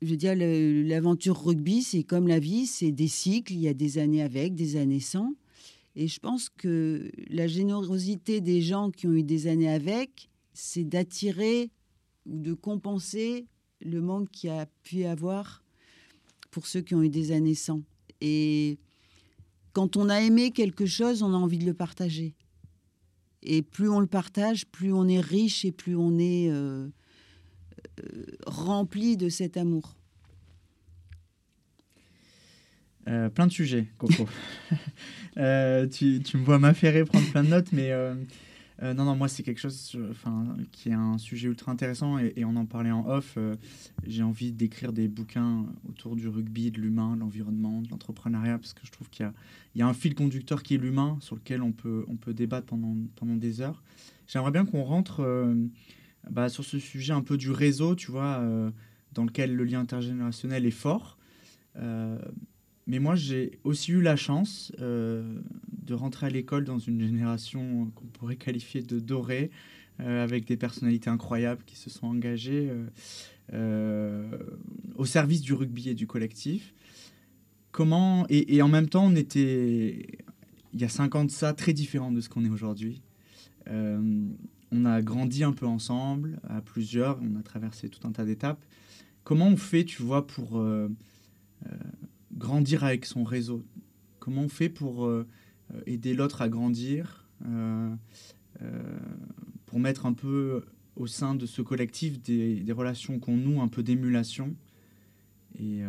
[SPEAKER 1] Je veux dire, l'aventure rugby, c'est comme la vie, c'est des cycles, il y a des années avec, des années sans. Et je pense que la générosité des gens qui ont eu des années avec, c'est d'attirer ou de compenser le manque qu'il a pu avoir pour ceux qui ont eu des années sans. Et quand on a aimé quelque chose, on a envie de le partager. Et plus on le partage, plus on est riche et plus on est euh, euh, rempli de cet amour.
[SPEAKER 2] Euh, plein de sujets, Coco. tu, tu, me vois m'affairer, prendre plein de notes, mais euh, non, non, moi, c'est quelque chose enfin, qui est un sujet ultra intéressant et, on en parlait en off. Euh, j'ai envie d'écrire des bouquins autour du rugby, de l'humain, de l'environnement, de l'entrepreneuriat, parce que je trouve qu'il y a, il y a un fil conducteur qui est l'humain, sur lequel on peut, on peut débattre pendant, pendant des heures. J'aimerais bien qu'on rentre euh, bah, sur ce sujet un peu du réseau, tu vois, dans lequel le lien intergénérationnel est fort. Mais moi, j'ai aussi eu la chance euh, de rentrer à l'école dans une génération qu'on pourrait qualifier de dorée, avec des personnalités incroyables qui se sont engagées au service du rugby et du collectif. Comment et, en même temps, on était il y a 5 ans de ça très différent de ce qu'on est aujourd'hui. on a grandi un peu ensemble, à plusieurs, on a traversé tout un tas d'étapes. Comment on fait, tu vois, pour grandir avec son réseau Comment on fait pour euh, aider l'autre à grandir euh, euh, Pour mettre un peu au sein de ce collectif des, relations qu'on noue, un peu d'émulation et,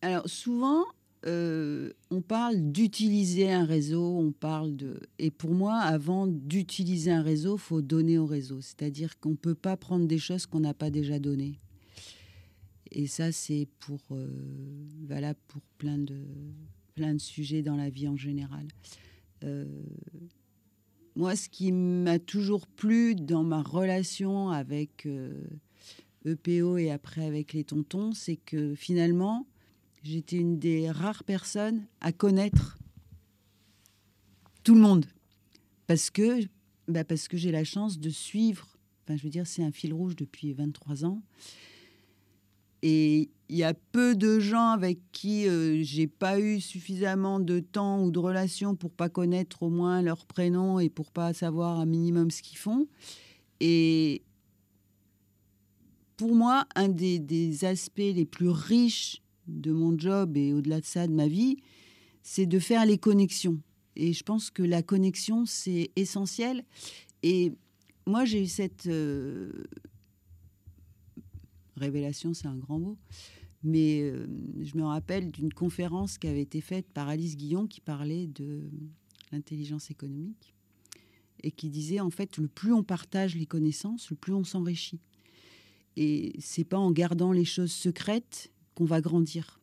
[SPEAKER 1] Alors souvent, on parle d'utiliser un réseau, on parle de... Et pour moi, avant d'utiliser un réseau, faut donner au réseau. C'est-à-dire qu'on ne peut pas prendre des choses qu'on n'a pas déjà données. Et ça, c'est pour, euh, pour plein de, plein de sujets dans la vie en général. Euh, moi, ce qui m'a toujours plu dans ma relation avec EPO euh, e et après avec les tontons, c'est que finalement, j'étais une des rares personnes à connaître tout le monde. Parce que, bah parce que j'ai la chance de suivre, enfin je veux dire, c'est un fil rouge depuis 23 ans. Et il y a peu de gens avec qui euh, j'ai pas eu suffisamment de temps ou de relations pour pas connaître au moins leur prénom et pour pas savoir un minimum ce qu'ils font. Et pour moi, un des, aspects les plus riches de mon job et au-delà de ça de ma vie, c'est de faire les connexions. Et je pense que la connexion, c'est essentiel. Et moi, j'ai eu cette, euh, révélation, c'est un grand mot. Mais euh, je me rappelle d'une conférence qui avait été faite par Alice Guillon qui parlait de l'intelligence économique et qui disait en fait le plus on partage les connaissances, le plus on s'enrichit. Et c'est pas en gardant les choses secrètes qu'on va grandir,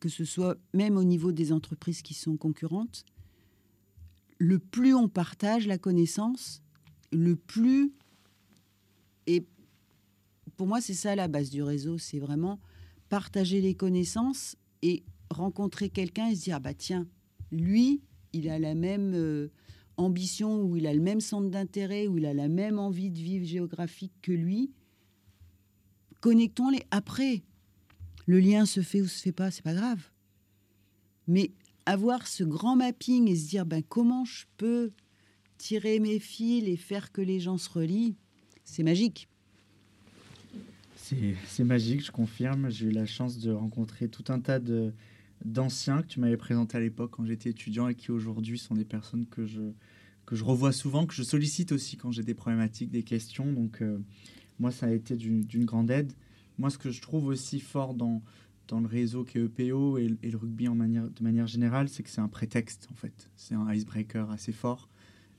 [SPEAKER 1] que ce soit même au niveau des entreprises qui sont concurrentes. Le plus on partage la connaissance, le plus et pour moi, c'est ça la base du réseau. C'est vraiment partager les connaissances et rencontrer quelqu'un et se dire ah bah tiens, lui, il a la même euh, ambition ou il a le même centre d'intérêt ou il a la même envie de vivre géographique que lui. Connectons-les après. Le lien se fait ou se fait pas, c'est pas grave. Mais avoir ce grand mapping et se dire ben comment je peux tirer mes fils et faire que les gens se relient, c'est magique.
[SPEAKER 2] C'est magique, je confirme. J'ai eu la chance de rencontrer tout un tas d'anciens que tu m'avais présentés à l'époque quand j'étais étudiant et qui aujourd'hui sont des personnes que je, que je revois souvent, que je sollicite aussi quand j'ai des problématiques, des questions. Donc, euh, moi, ça a été d'une grande aide. Moi, ce que je trouve aussi fort dans, dans le réseau qui est EPO et, le rugby en manière, de manière générale, c'est que c'est un prétexte, en fait. C'est un icebreaker assez fort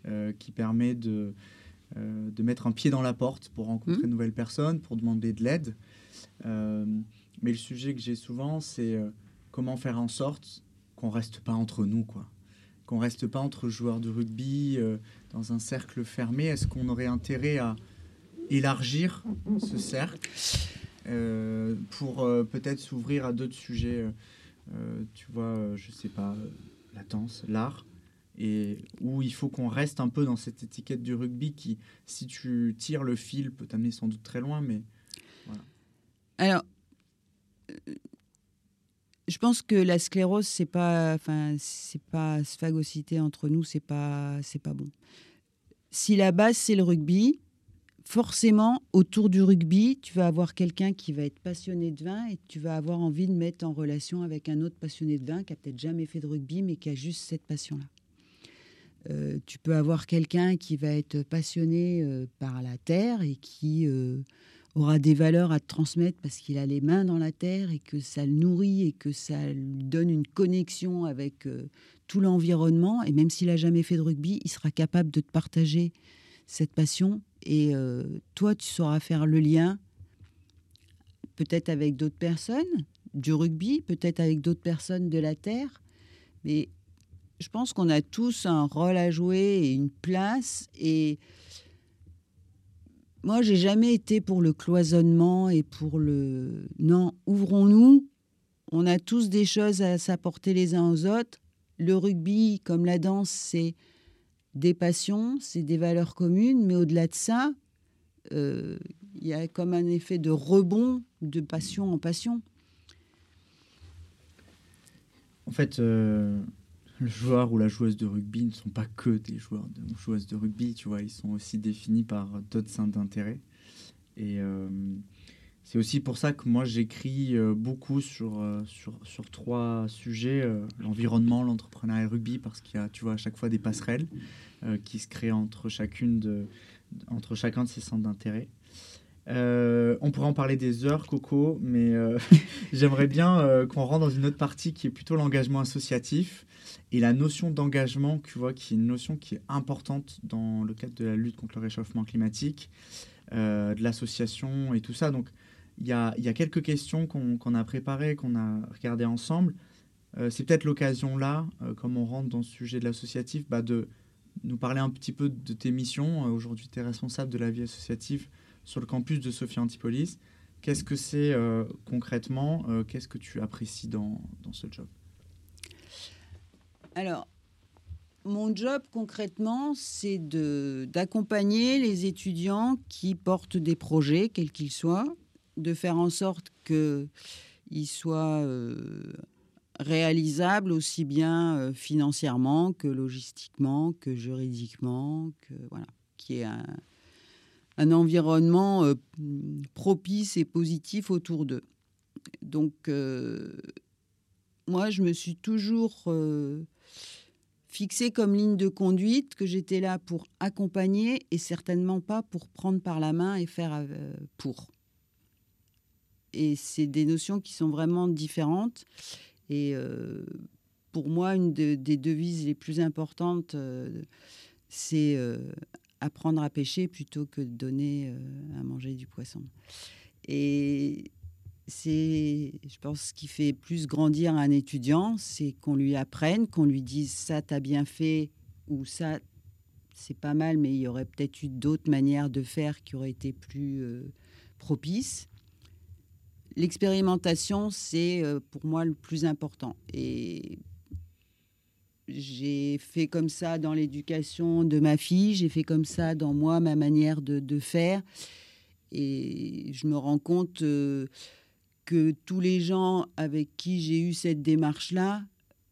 [SPEAKER 2] euh, qui permet de, euh, de mettre un pied dans la porte pour rencontrer mmh. de nouvelles personnes, pour demander de l'aide. Euh, mais le sujet que j'ai souvent, c'est euh, comment faire en sorte qu'on reste pas entre nous, quoi. Qu'on reste pas entre joueurs de rugby dans un cercle fermé. Est-ce qu'on aurait intérêt à élargir ce cercle pour peut-être s'ouvrir à d'autres sujets Tu vois, je sais pas, la danse, l'art? Et où il faut qu'on reste un peu dans cette étiquette du rugby qui, si tu tires le fil, peut t'amener sans doute très loin, mais.
[SPEAKER 1] Alors, euh, je pense que la sclérose, c'est pas, enfin, c'est pas sphagocité entre nous, c'est pas, c'est pas bon. Si la base c'est le rugby, forcément, autour du rugby, tu vas avoir quelqu'un qui va être passionné de vin et tu vas avoir envie de mettre en relation avec un autre passionné de vin qui a peut-être jamais fait de rugby, mais qui a juste cette passion-là. Euh, tu peux avoir quelqu'un qui va être passionné euh, par la terre et qui euh, aura des valeurs à te transmettre parce qu'il a les mains dans la terre et que ça le nourrit et que ça lui donne une connexion avec tout l'environnement. Et même s'il n'a jamais fait de rugby, il sera capable de te partager cette passion. Et toi, tu sauras faire le lien peut-être avec d'autres personnes du rugby, peut-être avec d'autres personnes de la terre. Mais je pense qu'on a tous un rôle à jouer et une place. Et moi, j'ai jamais été pour le cloisonnement et pour le. Non, ouvrons-nous. On a tous des choses à s'apporter les uns aux autres. Le rugby, comme la danse, c'est des passions, c'est des valeurs communes, mais au-delà de ça, il y a comme un effet de rebond de passion en passion.
[SPEAKER 2] En fait, le joueur ou la joueuse de rugby ne sont pas que des joueurs de joueuses de rugby, tu vois, ils sont aussi définis par d'autres centres d'intérêt. Et c'est aussi pour ça que moi j'écris euh, beaucoup sur, euh, sur, sur, trois sujets, euh, l'environnement, l'entrepreneuriat et le rugby, parce qu'il y a tu vois, à chaque fois des passerelles qui se créent entre, chacune de, entre chacun de ces centres d'intérêt. On pourrait en parler des heures, Coco, mais j'aimerais bien qu'on rentre dans une autre partie qui est plutôt l'engagement associatif et la notion d'engagement, tu vois, qui est une notion qui est importante dans le cadre de la lutte contre le réchauffement climatique, de l'association et tout ça. Donc, il y a, quelques questions qu'on a préparées, qu'on a regardées ensemble. Euh, c'est peut-être l'occasion là, euh, comme on rentre dans ce sujet de l'associatif, bah, de nous parler un petit peu de tes missions. Euh, aujourd'hui, tu es responsable de la vie associative sur le campus de Sophie Antipolis. Qu'est-ce que c'est concrètement Qu'est-ce que tu apprécies dans, dans ce job?
[SPEAKER 1] Alors, mon job concrètement, c'est d'accompagner les étudiants qui portent des projets, quels qu'ils soient, de faire en sorte qu'il soit euh, réalisable aussi bien euh, financièrement que logistiquement, que juridiquement, que voilà, qui est un, un environnement euh, propice et positif autour d'eux. Donc, moi, je me suis toujours fixé comme ligne de conduite que j'étais là pour accompagner et certainement pas pour prendre par la main et faire pour et c'est des notions qui sont vraiment différentes. Et euh, pour moi, une des devises les plus importantes, euh, c'est euh, apprendre à pêcher plutôt que de donner à manger du poisson. Et c'est, je pense, ce qui fait plus grandir un étudiant, c'est qu'on lui apprenne, qu'on lui dise ça, t'as bien fait, ou ça, c'est pas mal, mais il y aurait peut-être eu d'autres manières de faire qui auraient été plus propices l'expérimentation, c'est euh, pour moi le plus important. Et j'ai fait comme ça dans l'éducation de ma fille, j'ai fait comme ça dans moi, ma manière de, faire. Et je me rends compte euh, que tous les gens avec qui j'ai eu cette démarche-là,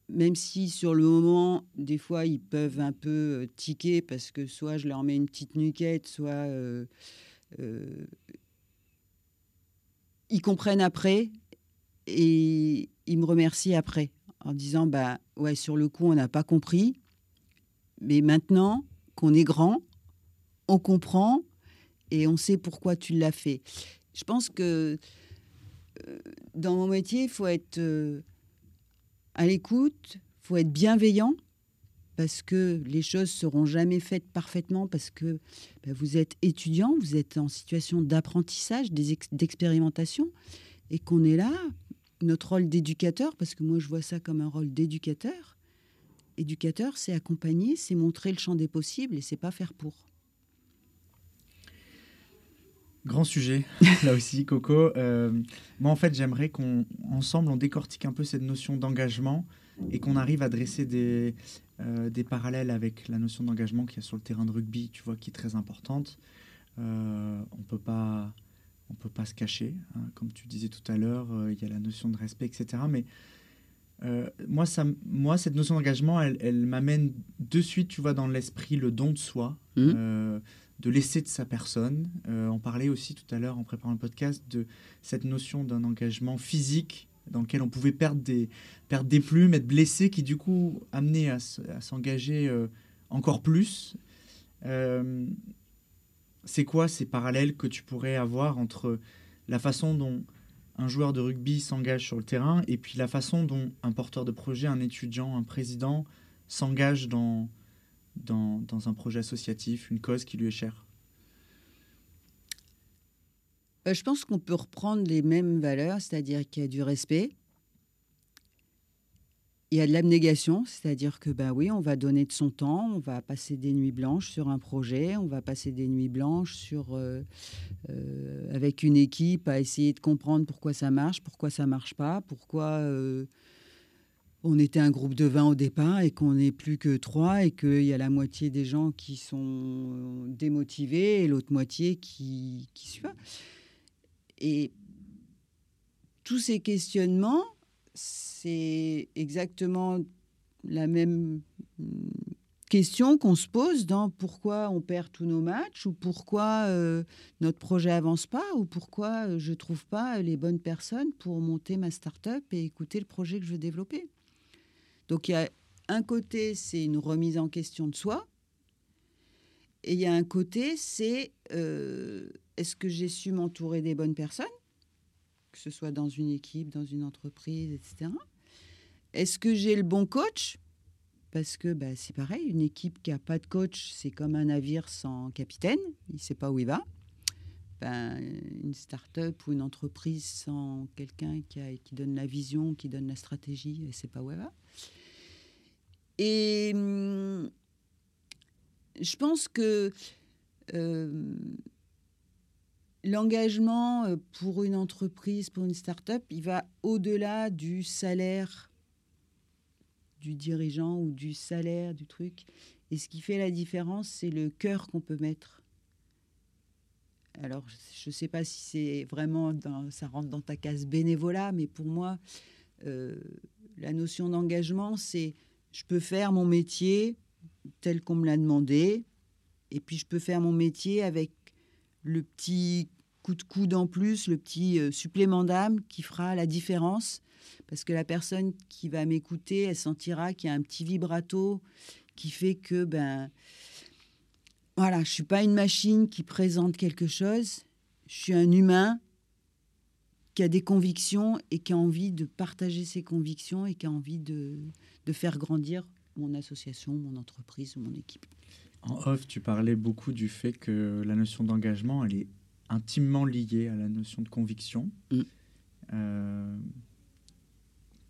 [SPEAKER 1] même si sur le moment, des fois, ils peuvent un peu euh, tiquer parce que soit je leur mets une petite nuquette, soit ils comprennent après et ils me remercient après en disant bah ouais sur le coup on n'a pas compris. Mais maintenant qu'on est grand on comprend et on sait pourquoi tu l'as fait. Je pense que euh, dans mon métier il faut être euh, à l'écoute faut être bienveillant parce que les choses seront jamais faites parfaitement, parce que ben, vous êtes étudiant, vous êtes en situation d'apprentissage, d'expérimentation, et qu'on est là, notre rôle d'éducateur, parce que moi je vois ça comme un rôle d'éducateur. Éducateur, c'est accompagner, c'est montrer le champ des possibles, et c'est pas faire pour.
[SPEAKER 2] Grand sujet, là aussi, Coco. Euh, moi, en fait, j'aimerais qu'on, ensemble, on décortique un peu cette notion d'engagement et qu'on arrive à dresser des, euh, des parallèles avec la notion d'engagement qu'il y a sur le terrain de rugby, tu vois, qui est très importante. Euh, on peut pas, on peut pas se cacher, hein. comme tu disais tout à l'heure. Euh, il y a la notion de respect, etc. Mais moi, ça, moi, cette notion d'engagement, elle, elle m'amène de suite, tu vois, dans l'esprit le don de soi, mmh. de laisser de sa personne. on parlait aussi tout à l'heure en préparant le podcast de cette notion d'un engagement physique dans lequel on pouvait perdre des, perdre des plumes, être blessé, qui du coup amenait à, s'engager euh, encore plus. Euh, c'est quoi ces parallèles que tu pourrais avoir entre la façon dont un joueur de rugby s'engage sur le terrain et puis la façon dont un porteur de projet, un étudiant, un président s'engage dans, dans, un projet associatif, une cause qui lui est chère?
[SPEAKER 1] Bah, je pense qu'on peut reprendre les mêmes valeurs, c'est-à-dire qu'il y a du respect, il y a de l'abnégation, c'est-à-dire que ben oui, on va donner de son temps, on va passer des nuits blanches sur un projet, on va passer des nuits blanches sur euh, euh, avec une équipe à essayer de comprendre pourquoi ça marche, pourquoi ça marche pas, pourquoi euh, on était un groupe de 20 au départ et qu'on n'est plus que trois et qu'il y a la moitié des gens qui sont démotivés et l'autre moitié qui qui suit. Et tous ces questionnements, c'est exactement la même question qu'on se pose dans pourquoi on perd tous nos matchs ou pourquoi euh, notre projet avance pas ou pourquoi euh, je trouve pas les bonnes personnes pour monter ma start-up et écouter le projet que je veux développer. Donc il y a un côté, c'est une remise en question de soi. Et il y a un côté, c'est euh, est-ce que j'ai su m'entourer des bonnes personnes, que ce soit dans une équipe, dans une entreprise, etc. Est-ce que j'ai le bon coach? Parce que bah, c'est pareil, une équipe qui n'a pas de coach, c'est comme un navire sans capitaine, il ne sait pas où il va. Ben, une start-up ou une entreprise sans quelqu'un qui, donne la vision, qui donne la stratégie, elle ne sait pas où elle va. Et hum, je pense que euh, l'engagement euh, pour une entreprise, pour une start-up, il va au-delà du salaire du dirigeant ou du salaire du truc. Et ce qui fait la différence, c'est le cœur qu'on peut mettre. Alors, je ne sais pas si c'est vraiment, ça rentre dans ta case bénévolat, mais pour moi, euh, la notion d'engagement, c'est je peux faire mon métier tel qu'on me l'a demandé, et puis je peux faire mon métier avec le petit coup de coude en plus, le petit euh, supplément d'âme qui fera la différence parce que la personne qui va m'écouter, elle sentira qu'il y a un petit vibrato qui fait que, ben, voilà, je suis pas une machine qui présente quelque chose, je suis un humain qui a des convictions et qui a envie de partager ses convictions et qui a envie de, de faire grandir mon association, mon entreprise, mon équipe.
[SPEAKER 2] En off, tu parlais beaucoup du fait que la notion d'engagement, elle est intimement liée à la notion de conviction. Mm. Euh,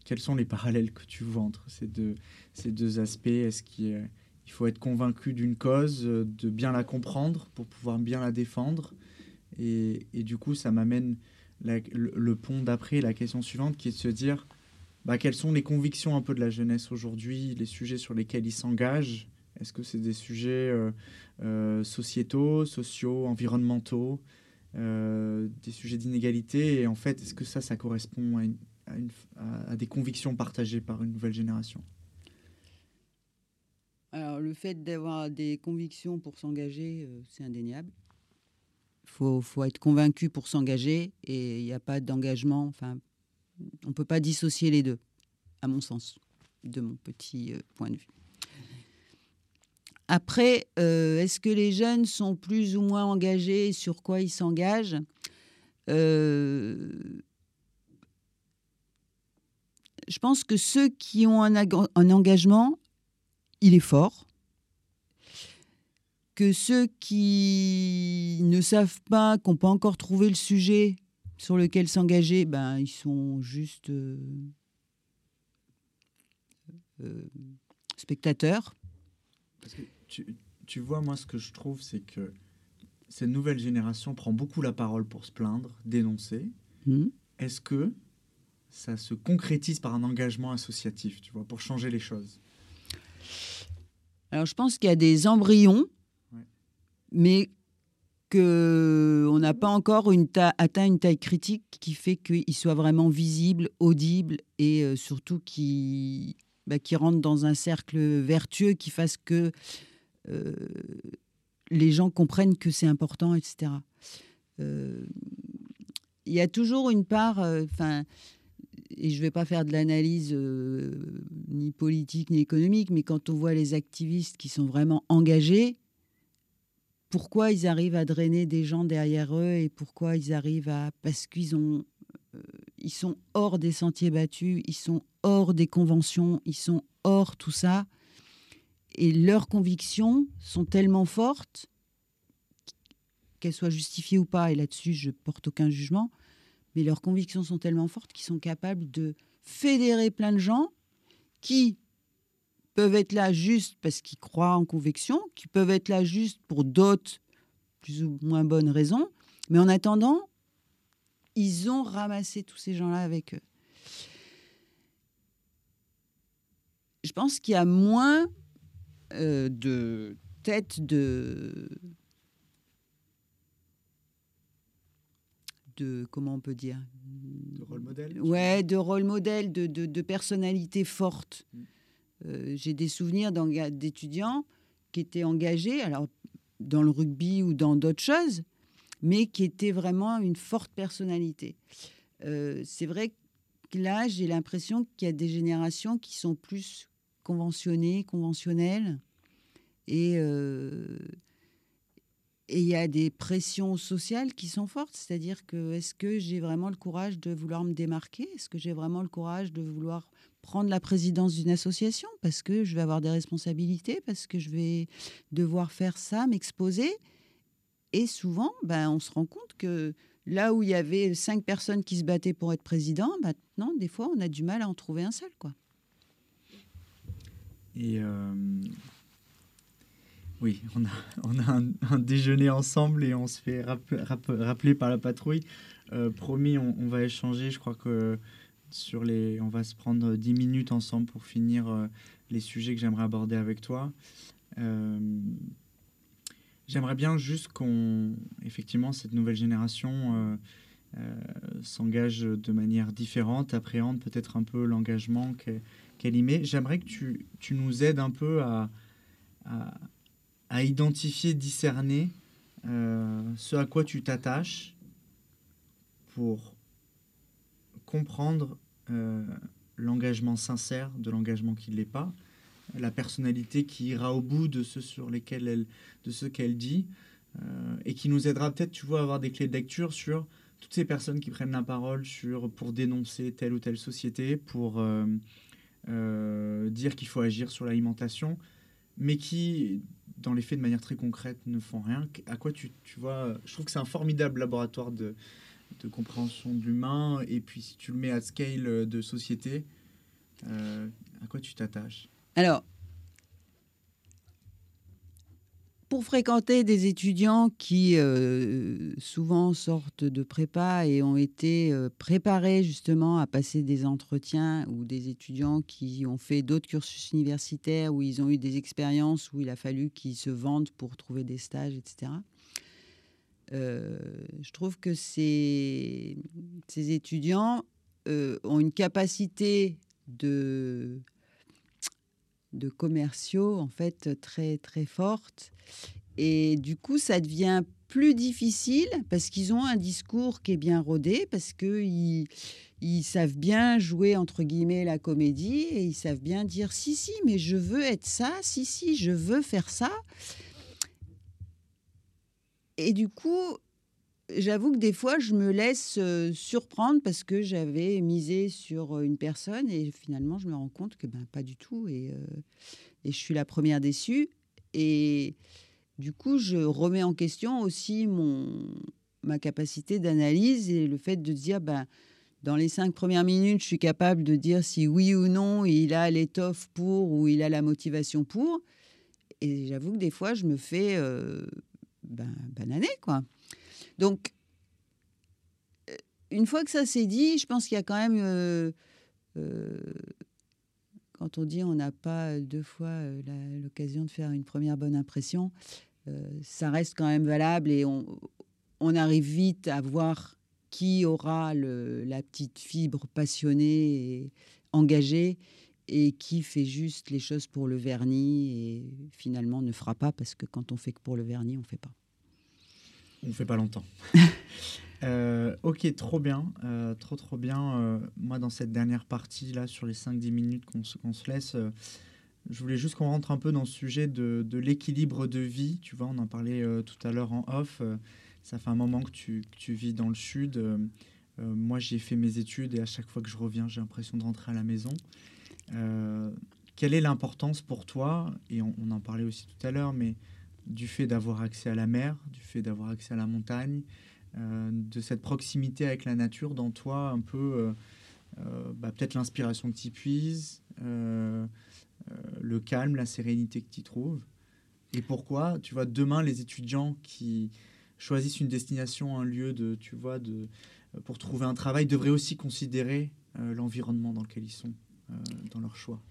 [SPEAKER 2] quels sont les parallèles que tu vois entre ces deux, ces deux aspects? Est-ce qu'il faut être convaincu d'une cause, de bien la comprendre pour pouvoir bien la défendre? Et, et, du coup, ça m'amène le, pont d'après, la question suivante, qui est de se dire bah, quelles sont les convictions un peu de la jeunesse aujourd'hui, les sujets sur lesquels ils s'engagent? Est-ce que c'est des sujets euh, euh, sociétaux, sociaux, environnementaux, euh, des sujets d'inégalité Et en fait, est-ce que ça, ça correspond à des convictions partagées par une nouvelle génération?
[SPEAKER 1] Alors, le fait d'avoir des convictions pour s'engager, euh, c'est indéniable. Il faut, faut, être convaincu pour s'engager et il n'y a pas d'engagement. Enfin, on ne peut pas dissocier les deux, à mon sens, de mon petit euh, point de vue. Après, euh, est-ce que les jeunes sont plus ou moins engagés Sur quoi ils s'engagent? Je pense que ceux qui ont un, engagement, il est fort. Que ceux qui ne savent pas, qui n'ont pas encore trouvé le sujet sur lequel s'engager, ben, ils sont juste euh, euh, spectateurs.
[SPEAKER 2] Tu, tu, vois, moi, ce que je trouve, c'est que cette nouvelle génération prend beaucoup la parole pour se plaindre, dénoncer. Mmh. Est-ce que ça se concrétise par un engagement associatif, tu vois, pour changer les choses?
[SPEAKER 1] Alors, je pense qu'il y a des embryons, mais qu'on n'a pas encore une atteint une taille critique qui fait qu'ils soient vraiment visibles, audibles et euh, surtout qui, bah, rentrent dans un cercle vertueux qui fasse que euh, les gens comprennent que c'est important, etc. Euh, il y a toujours une part, enfin et je ne vais pas faire de l'analyse euh, ni politique ni économique, mais quand on voit les activistes qui sont vraiment engagés, pourquoi ils arrivent à drainer des gens derrière eux et pourquoi ils arrivent à... Parce qu'ils ont... Euh, ils sont hors des sentiers battus, ils sont hors des conventions, ils sont hors tout ça. Et leurs convictions sont tellement fortes, qu'elles soient justifiées ou pas, et là-dessus je porte aucun jugement, mais leurs convictions sont tellement fortes qu'ils sont capables de fédérer plein de gens qui peuvent être là juste parce qu'ils croient en conviction, qui peuvent être là juste pour d'autres plus ou moins bonnes raisons, mais en attendant, ils ont ramassé tous ces gens-là avec eux. je pense qu'il y a moins de têtes de de comment on peut dire?
[SPEAKER 2] De rôle modèle
[SPEAKER 1] ouais de rôle modèle de, de, de personnalité forte. Mm. euh, j'ai des souvenirs d'étudiants qui étaient engagés alors dans le rugby ou dans d'autres choses mais qui étaient vraiment une forte personnalité. Euh, c'est vrai que là j'ai l'impression qu'il y a des générations qui sont plus conventionnées conventionnelles et euh, et il y a des pressions sociales qui sont fortes, c'est-à-dire que est-ce que j'ai vraiment le courage de vouloir me démarquer? Est-ce que j'ai vraiment le courage de vouloir prendre la présidence d'une association? Parce que je vais avoir des responsabilités, parce que je vais devoir faire ça, m'exposer Et souvent, ben, on se rend compte que là où il y avait cinq personnes qui se battaient pour être président, maintenant, des fois, on a du mal à en trouver un seul. quoi.
[SPEAKER 2] Et euh, oui, on a, on a un, déjeuner ensemble et on se fait rappeler par la patrouille. Euh, promis, on, va échanger. Je crois que sur les, on va se prendre 10 minutes ensemble pour finir euh, les sujets que j'aimerais aborder avec toi. J'aimerais bien juste qu'on, effectivement, cette nouvelle génération s'engage de manière différente, appréhende peut-être un peu l'engagement met. J'aimerais que tu, tu, nous aides un peu à, à à identifier, discerner euh, ce à quoi tu t'attaches pour comprendre euh, l'engagement sincère de l'engagement qui ne l'est pas, la personnalité qui ira au bout de ce sur lesquels elle, de ce qu'elle dit, euh, et qui nous aidera peut-être, tu vois, à avoir des clés de lecture sur toutes ces personnes qui prennent la parole sur, pour dénoncer telle ou telle société, pour dire qu'il faut agir sur l'alimentation, mais qui, dans les faits, de manière très concrète, ne font rien. À quoi tu, tu vois Je trouve que c'est un formidable laboratoire de, de compréhension de l'humain. Et puis, si tu le mets à scale de société, euh, à quoi tu t'attaches?
[SPEAKER 1] Alors, pour fréquenter des étudiants qui euh, souvent sortent de prépa et ont été euh, préparés justement à passer des entretiens ou des étudiants qui ont fait d'autres cursus universitaires où ils ont eu des expériences où il a fallu qu'ils se vendent pour trouver des stages, etc. Euh, je trouve que ces, ces étudiants ont une capacité de de commerciaux en fait très très fortes. Et du coup ça devient plus difficile parce qu'ils ont un discours qui est bien rodé parce que ils, savent bien jouer entre guillemets la comédie et ils savent bien dire si si mais je veux être ça si si je veux faire ça. Et du coup j'avoue que des fois, je me laisse euh, surprendre parce que j'avais misé sur euh, une personne et finalement, je me rends compte que ben, pas du tout. Et, euh, et, je suis la première déçue. Et du coup, je remets en question aussi mon, ma capacité d'analyse et le fait de dire, ben, dans les cinq premières minutes, je suis capable de dire si oui ou non il a l'étoffe pour ou il a la motivation pour. Et j'avoue que des fois, je me fais ben, bananer, quoi. Donc, euh, une fois que ça s'est dit, je pense qu'il y a quand même, euh, euh, quand on dit on n'a pas deux fois l'occasion de faire une première bonne impression, ça reste quand même valable et on, arrive vite à voir qui aura la petite fibre passionnée et engagée et qui fait juste les choses pour le vernis et finalement ne fera pas parce que quand on fait que pour le vernis, on ne fait pas.
[SPEAKER 2] On fait pas longtemps. Euh, ok, trop bien, euh, trop trop bien. Euh, moi, dans cette dernière partie là, sur les 5-10 minutes qu'on se laisse, je voulais juste qu'on rentre un peu dans le sujet de, l'équilibre de vie. Tu vois, on en parlait tout à l'heure en off. ça fait un moment que tu, vis dans le sud. moi, j'ai fait mes études et à chaque fois que je reviens, j'ai l'impression de rentrer à la maison. quelle est l'importance pour toi Et on, on, en parlait aussi tout à l'heure, mais du fait d'avoir accès à la mer, du fait d'avoir accès à la montagne, euh, de cette proximité avec la nature dans toi, un peu euh, euh, bah, peut-être l'inspiration que tu puises, le calme, la sérénité que tu trouves. Et pourquoi, tu vois, demain, les étudiants qui choisissent une destination, un lieu de, tu vois, de, pour trouver un travail, devraient aussi considérer l'environnement dans lequel ils sont, dans leur choix.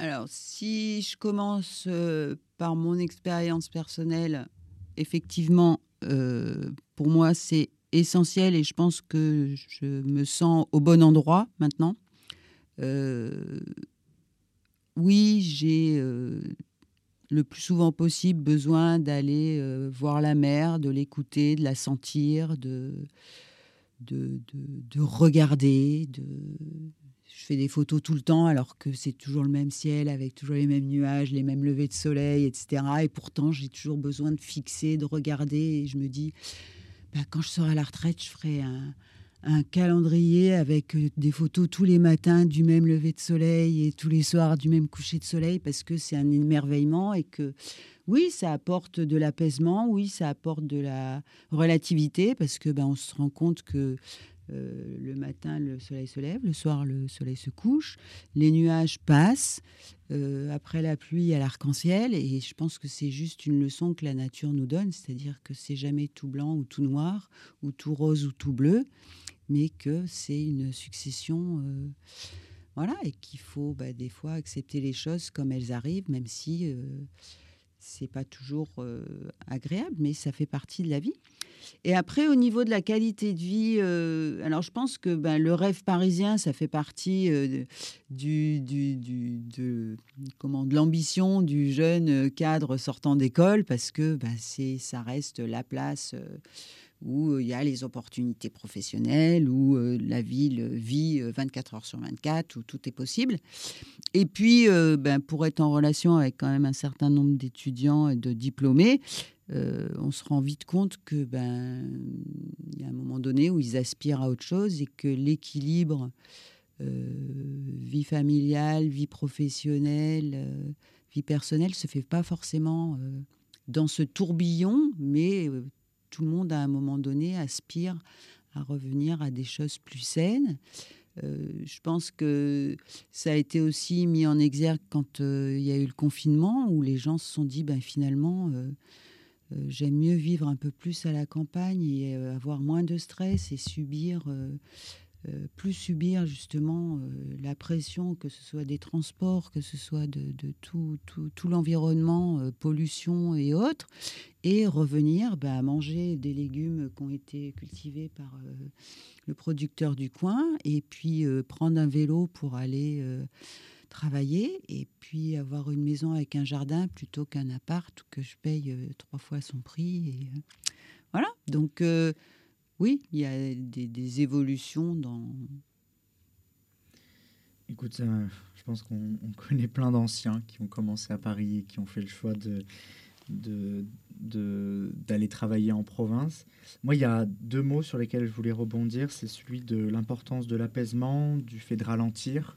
[SPEAKER 1] Alors, si je commence euh, par mon expérience personnelle, effectivement, euh, pour moi, c'est essentiel et je pense que je me sens au bon endroit maintenant. Euh, oui, j'ai le plus souvent possible besoin d'aller voir la mer, de l'écouter, de la sentir, de, de, de regarder, de, je fais des photos tout le temps alors que c'est toujours le même ciel avec toujours les mêmes nuages, les mêmes levées de soleil, etc. Et pourtant, j'ai toujours besoin de fixer, de regarder. Et je me dis, bah, quand je serai à la retraite, je ferai un, calendrier avec euh, des photos tous les matins du même lever de soleil et tous les soirs du même coucher de soleil parce que c'est un émerveillement et que oui, ça apporte de l'apaisement, oui, ça apporte de la relativité parce que ben, on se rend compte que euh, le matin, le soleil se lève, le soir, le soleil se couche, les nuages passent, euh, après la pluie, il y a l'arc-en-ciel, et je pense que c'est juste une leçon que la nature nous donne, c'est-à-dire que c'est jamais tout blanc ou tout noir, ou tout rose ou tout bleu, mais que c'est une succession. Euh, voilà, et qu'il faut bah, des fois accepter les choses comme elles arrivent, même si c'est pas toujours agréable, mais ça fait partie de la vie. Et après, au niveau de la qualité de vie, euh, alors je pense que ben, le rêve parisien, ça fait partie euh, du, du, de, comment, de l'ambition du jeune cadre sortant d'école, parce que ben, c'est, ça reste la place. Euh, où il y a les opportunités professionnelles, où la ville vit 24 heures sur 24, où tout est possible. Et puis, ben, pour être en relation avec quand même un certain nombre d'étudiants et de diplômés, euh, on se rend vite compte que ben il y a un moment donné où ils aspirent à autre chose et que l'équilibre euh, vie familiale, vie professionnelle, euh, vie personnelle se fait pas forcément dans ce tourbillon, mais tout le monde à un moment donné aspire à revenir à des choses plus saines. je pense que ça a été aussi mis en exergue quand il y a eu le confinement, où les gens se sont dit, ben, finalement, euh, j'aime mieux vivre un peu plus à la campagne et euh, avoir moins de stress et subir, euh, plus subir justement la pression, que ce soit des transports, que ce soit de, tout, tout, l'environnement, pollution et autres, et revenir bah, manger des légumes qui ont été cultivés par le producteur du coin, et puis prendre un vélo pour aller travailler et puis avoir une maison avec un jardin plutôt qu'un appart que je paye euh, trois fois son prix. Euh, voilà, donc euh, oui, il y a des, évolutions dans...
[SPEAKER 2] Écoute, je pense qu'on connaît plein d'anciens qui ont commencé à Paris et qui ont fait le choix de, d'aller travailler en province. Moi, il y a deux mots sur lesquels je voulais rebondir. C'est celui de l'importance de l'apaisement, du fait de ralentir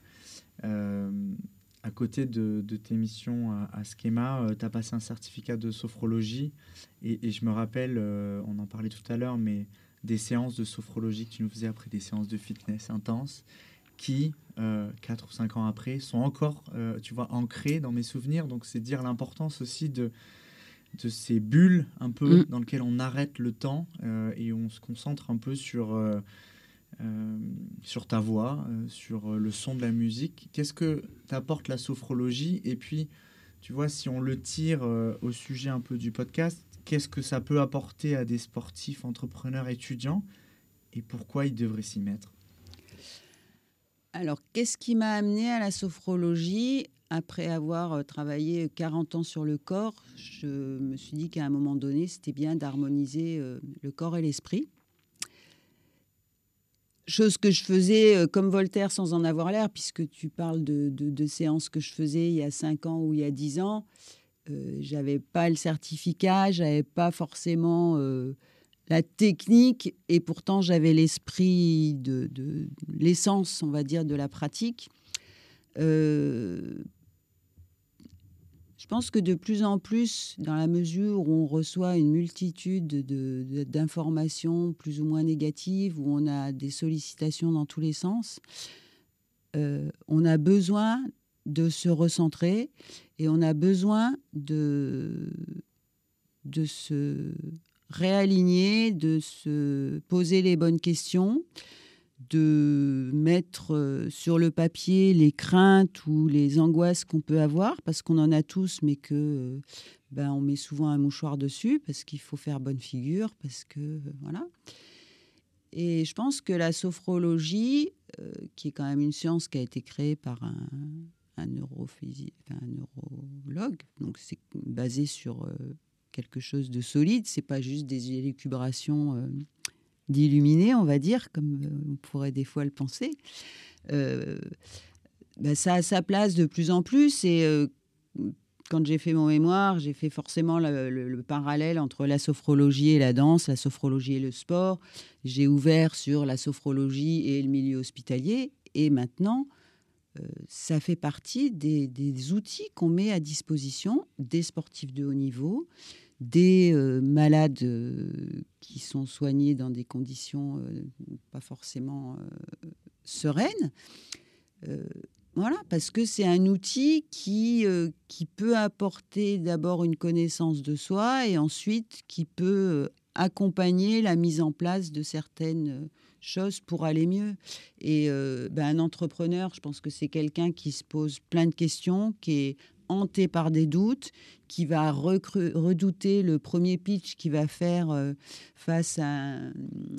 [SPEAKER 2] euh, à côté de, tes missions à, Schema, euh, tu as passé un certificat de sophrologie. Et, je me rappelle, euh, on en parlait tout à l'heure, mais des séances de sophrologie que tu nous faisais après des séances de fitness intenses, qui, euh, 4 ou 5 ans après, sont encore, tu vois, ancrées dans mes souvenirs. Donc, c'est dire l'importance aussi de, de ces bulles un peu mm. dans lesquelles on arrête le temps et on se concentre un peu sur euh, sur ta voix, euh, sur le son de la musique. Qu'est-ce que t'apporte la sophrologie? Et puis, tu vois, si on le tire euh, au sujet un peu du podcast, qu'est-ce que ça peut apporter à des sportifs, entrepreneurs, étudiants Et pourquoi ils devraient s'y mettre?
[SPEAKER 1] Alors, qu'est-ce qui m'a amené à la sophrologie? Après avoir travaillé 40 ans sur le corps, je me suis dit qu'à un moment donné, c'était bien d'harmoniser le corps et l'esprit. Chose que je faisais euh, comme Voltaire sans en avoir l'air, puisque tu parles de, séances que je faisais il y a 5 ans ou il y a 10 ans. Euh, j'avais pas le certificat, j'avais pas forcément euh, la technique, et pourtant j'avais l'esprit de, l'essence, on va dire, de la pratique. Pense que de plus en plus, dans la mesure où on reçoit une multitude d'informations plus ou moins négatives, où on a des sollicitations dans tous les sens, euh, on a besoin de se recentrer et on a besoin de, de se réaligner, de se poser les bonnes questions, de mettre euh, sur le papier les craintes ou les angoisses qu'on peut avoir, parce qu'on en a tous, mais que euh, ben, on met souvent un mouchoir dessus, parce qu'il faut faire bonne figure, parce que euh, voilà. Et je pense que la sophrologie, qui est quand même une science qui a été créée par un, un, un neurologue, donc c'est basé sur quelque chose de solide, c'est pas juste des élucubrations d'illuminer, on va dire, comme euh, on pourrait des fois le penser, euh, bah, ça a sa place de plus en plus. Et euh, quand j'ai fait mon mémoire, j'ai fait forcément le, parallèle entre la sophrologie et la danse, la sophrologie et le sport. J'ai ouvert sur la sophrologie et le milieu hospitalier. Et maintenant, ça fait partie des outils qu'on met à disposition des sportifs de haut niveau, des euh, malades euh, qui sont soignés dans des conditions euh, pas forcément sereines. voilà, parce que c'est un outil qui, qui peut apporter d'abord une connaissance de soi et ensuite qui peut accompagner la mise en place de certaines choses pour aller mieux. Et ben, un entrepreneur, je pense que c'est quelqu'un qui se pose plein de questions, qui est hanté par des doutes, qui va redouter le premier pitch qu'il va faire euh, face à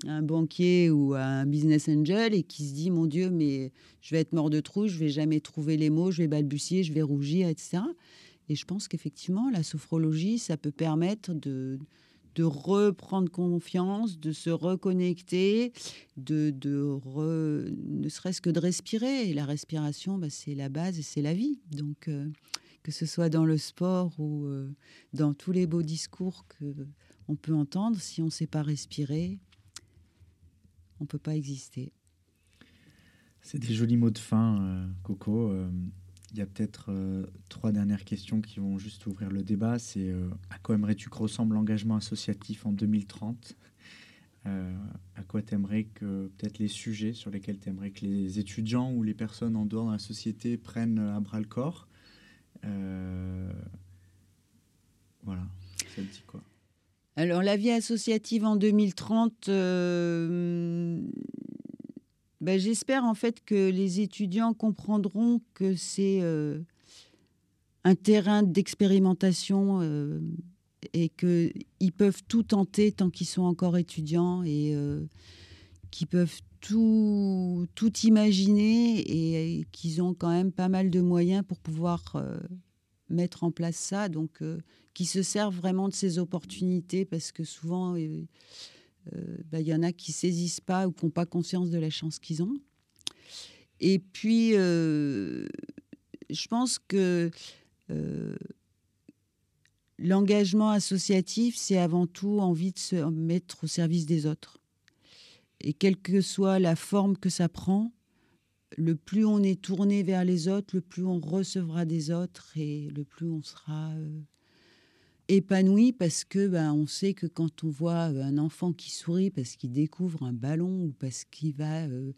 [SPEAKER 1] un, banquier ou à un business angel et qui se dit mon Dieu, mais je vais être mort de trou, je vais jamais trouver les mots, je vais balbutier, je vais rougir, etc. Et je pense qu'effectivement, la sophrologie, ça peut permettre de, reprendre confiance, de se reconnecter, de, de ne serait-ce que de respirer. Et la respiration, bah, c'est la base et c'est la vie. Donc, euh, que ce soit dans le sport ou euh, dans tous les beaux discours que on peut entendre, si on ne sait pas respirer, on ne peut pas exister.
[SPEAKER 2] C'est des jolis mots de fin, euh, Coco. Euh, il y a peut-être trois dernières questions qui vont juste ouvrir le débat. C'est à quoi aimerais-tu que ressemble l'engagement associatif en 2030 À quoi t'aimerais que peut-être les sujets sur lesquels t'aimerais que les étudiants ou les personnes en dehors de la société prennent à bras le corps? Quoi.
[SPEAKER 1] Alors, la vie associative en 2030, euh, ben, j'espère en fait que les étudiants comprendront que c'est euh, un terrain d'expérimentation et qu'ils peuvent tout tenter tant qu'ils sont encore étudiants et qu'ils peuvent tout, imaginer et, qu'ils ont quand même pas mal de moyens pour pouvoir euh, mettre en place ça. Donc, euh, qui se servent vraiment de ces opportunités parce que souvent, euh, bah, il y en a qui saisissent pas ou qui n'ont pas conscience de la chance qu'ils ont. Et puis, je pense que l'engagement associatif, c'est avant tout envie de se mettre au service des autres. Et quelle que soit la forme que ça prend, le plus on est tourné vers les autres, le plus on recevra des autres et le plus on sera euh, épanoui parce que ben, on sait que quand on voit euh, un enfant qui sourit parce qu'il découvre un ballon ou parce qu'il va euh,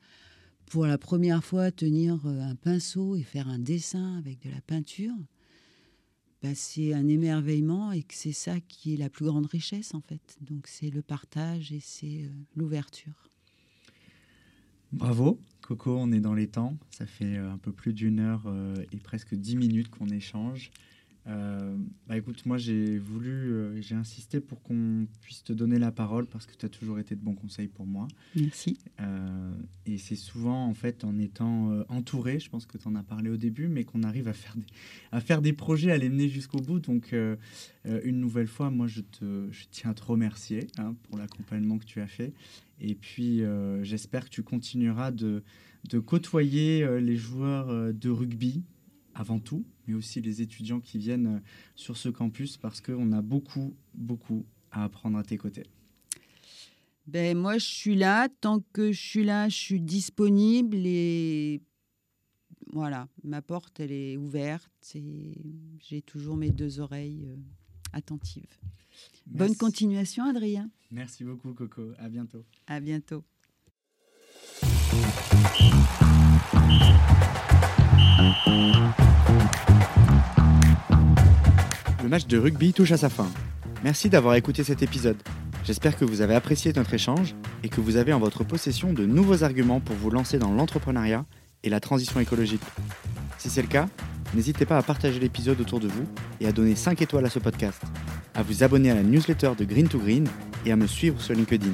[SPEAKER 1] pour la première fois tenir un pinceau et faire un dessin avec de la peinture, ben, c'est un émerveillement et que c'est ça qui est la plus grande richesse en fait. Donc c'est le partage et c'est l'ouverture.
[SPEAKER 2] Bravo, Coco, on est dans les temps. Ça fait euh, un peu plus d'une heure euh, et presque dix minutes qu'on échange. Euh, bah écoute, moi j'ai voulu, j'ai insisté pour qu'on puisse te donner la parole parce que tu as toujours été de bons conseils pour moi.
[SPEAKER 1] Merci.
[SPEAKER 2] et c'est souvent en fait en étant entouré, je pense que tu en as parlé au début, mais qu'on arrive à faire des, à faire des projets, à les mener jusqu'au bout. Donc une nouvelle fois, moi je, te, je tiens à te remercier hein, pour l'accompagnement que tu as fait. Et puis, euh, j'espère que tu continueras de, de côtoyer euh, les joueurs euh, de rugby avant tout, mais aussi les étudiants qui viennent sur ce campus parce qu'on a beaucoup, beaucoup à apprendre à tes côtés.
[SPEAKER 1] Ben, moi, je suis là. Tant que je suis là, je suis disponible et voilà, ma porte, elle est ouverte et j'ai toujours mes deux oreilles attentives. Bonne continuation, Adrien.
[SPEAKER 2] Merci beaucoup, Coco. À bientôt.
[SPEAKER 1] À bientôt.
[SPEAKER 3] Le match de rugby touche à sa fin. Merci d'avoir écouté cet épisode.
[SPEAKER 2] J'espère que vous avez apprécié notre échange et que vous avez en votre possession de nouveaux arguments pour vous lancer dans l'entrepreneuriat et la transition écologique. Si c'est le cas, n'hésitez pas à partager l'épisode autour de vous et à donner 5 étoiles à ce podcast, à vous abonner à la newsletter de Green to Green et à me suivre sur LinkedIn.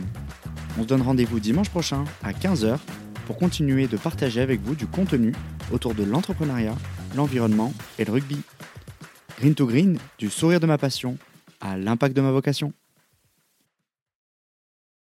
[SPEAKER 2] On se donne rendez-vous dimanche prochain à 15h pour continuer de partager avec vous du contenu autour de l'entrepreneuriat, l'environnement et le rugby. Green to Green, du sourire de ma passion à l'impact de ma vocation.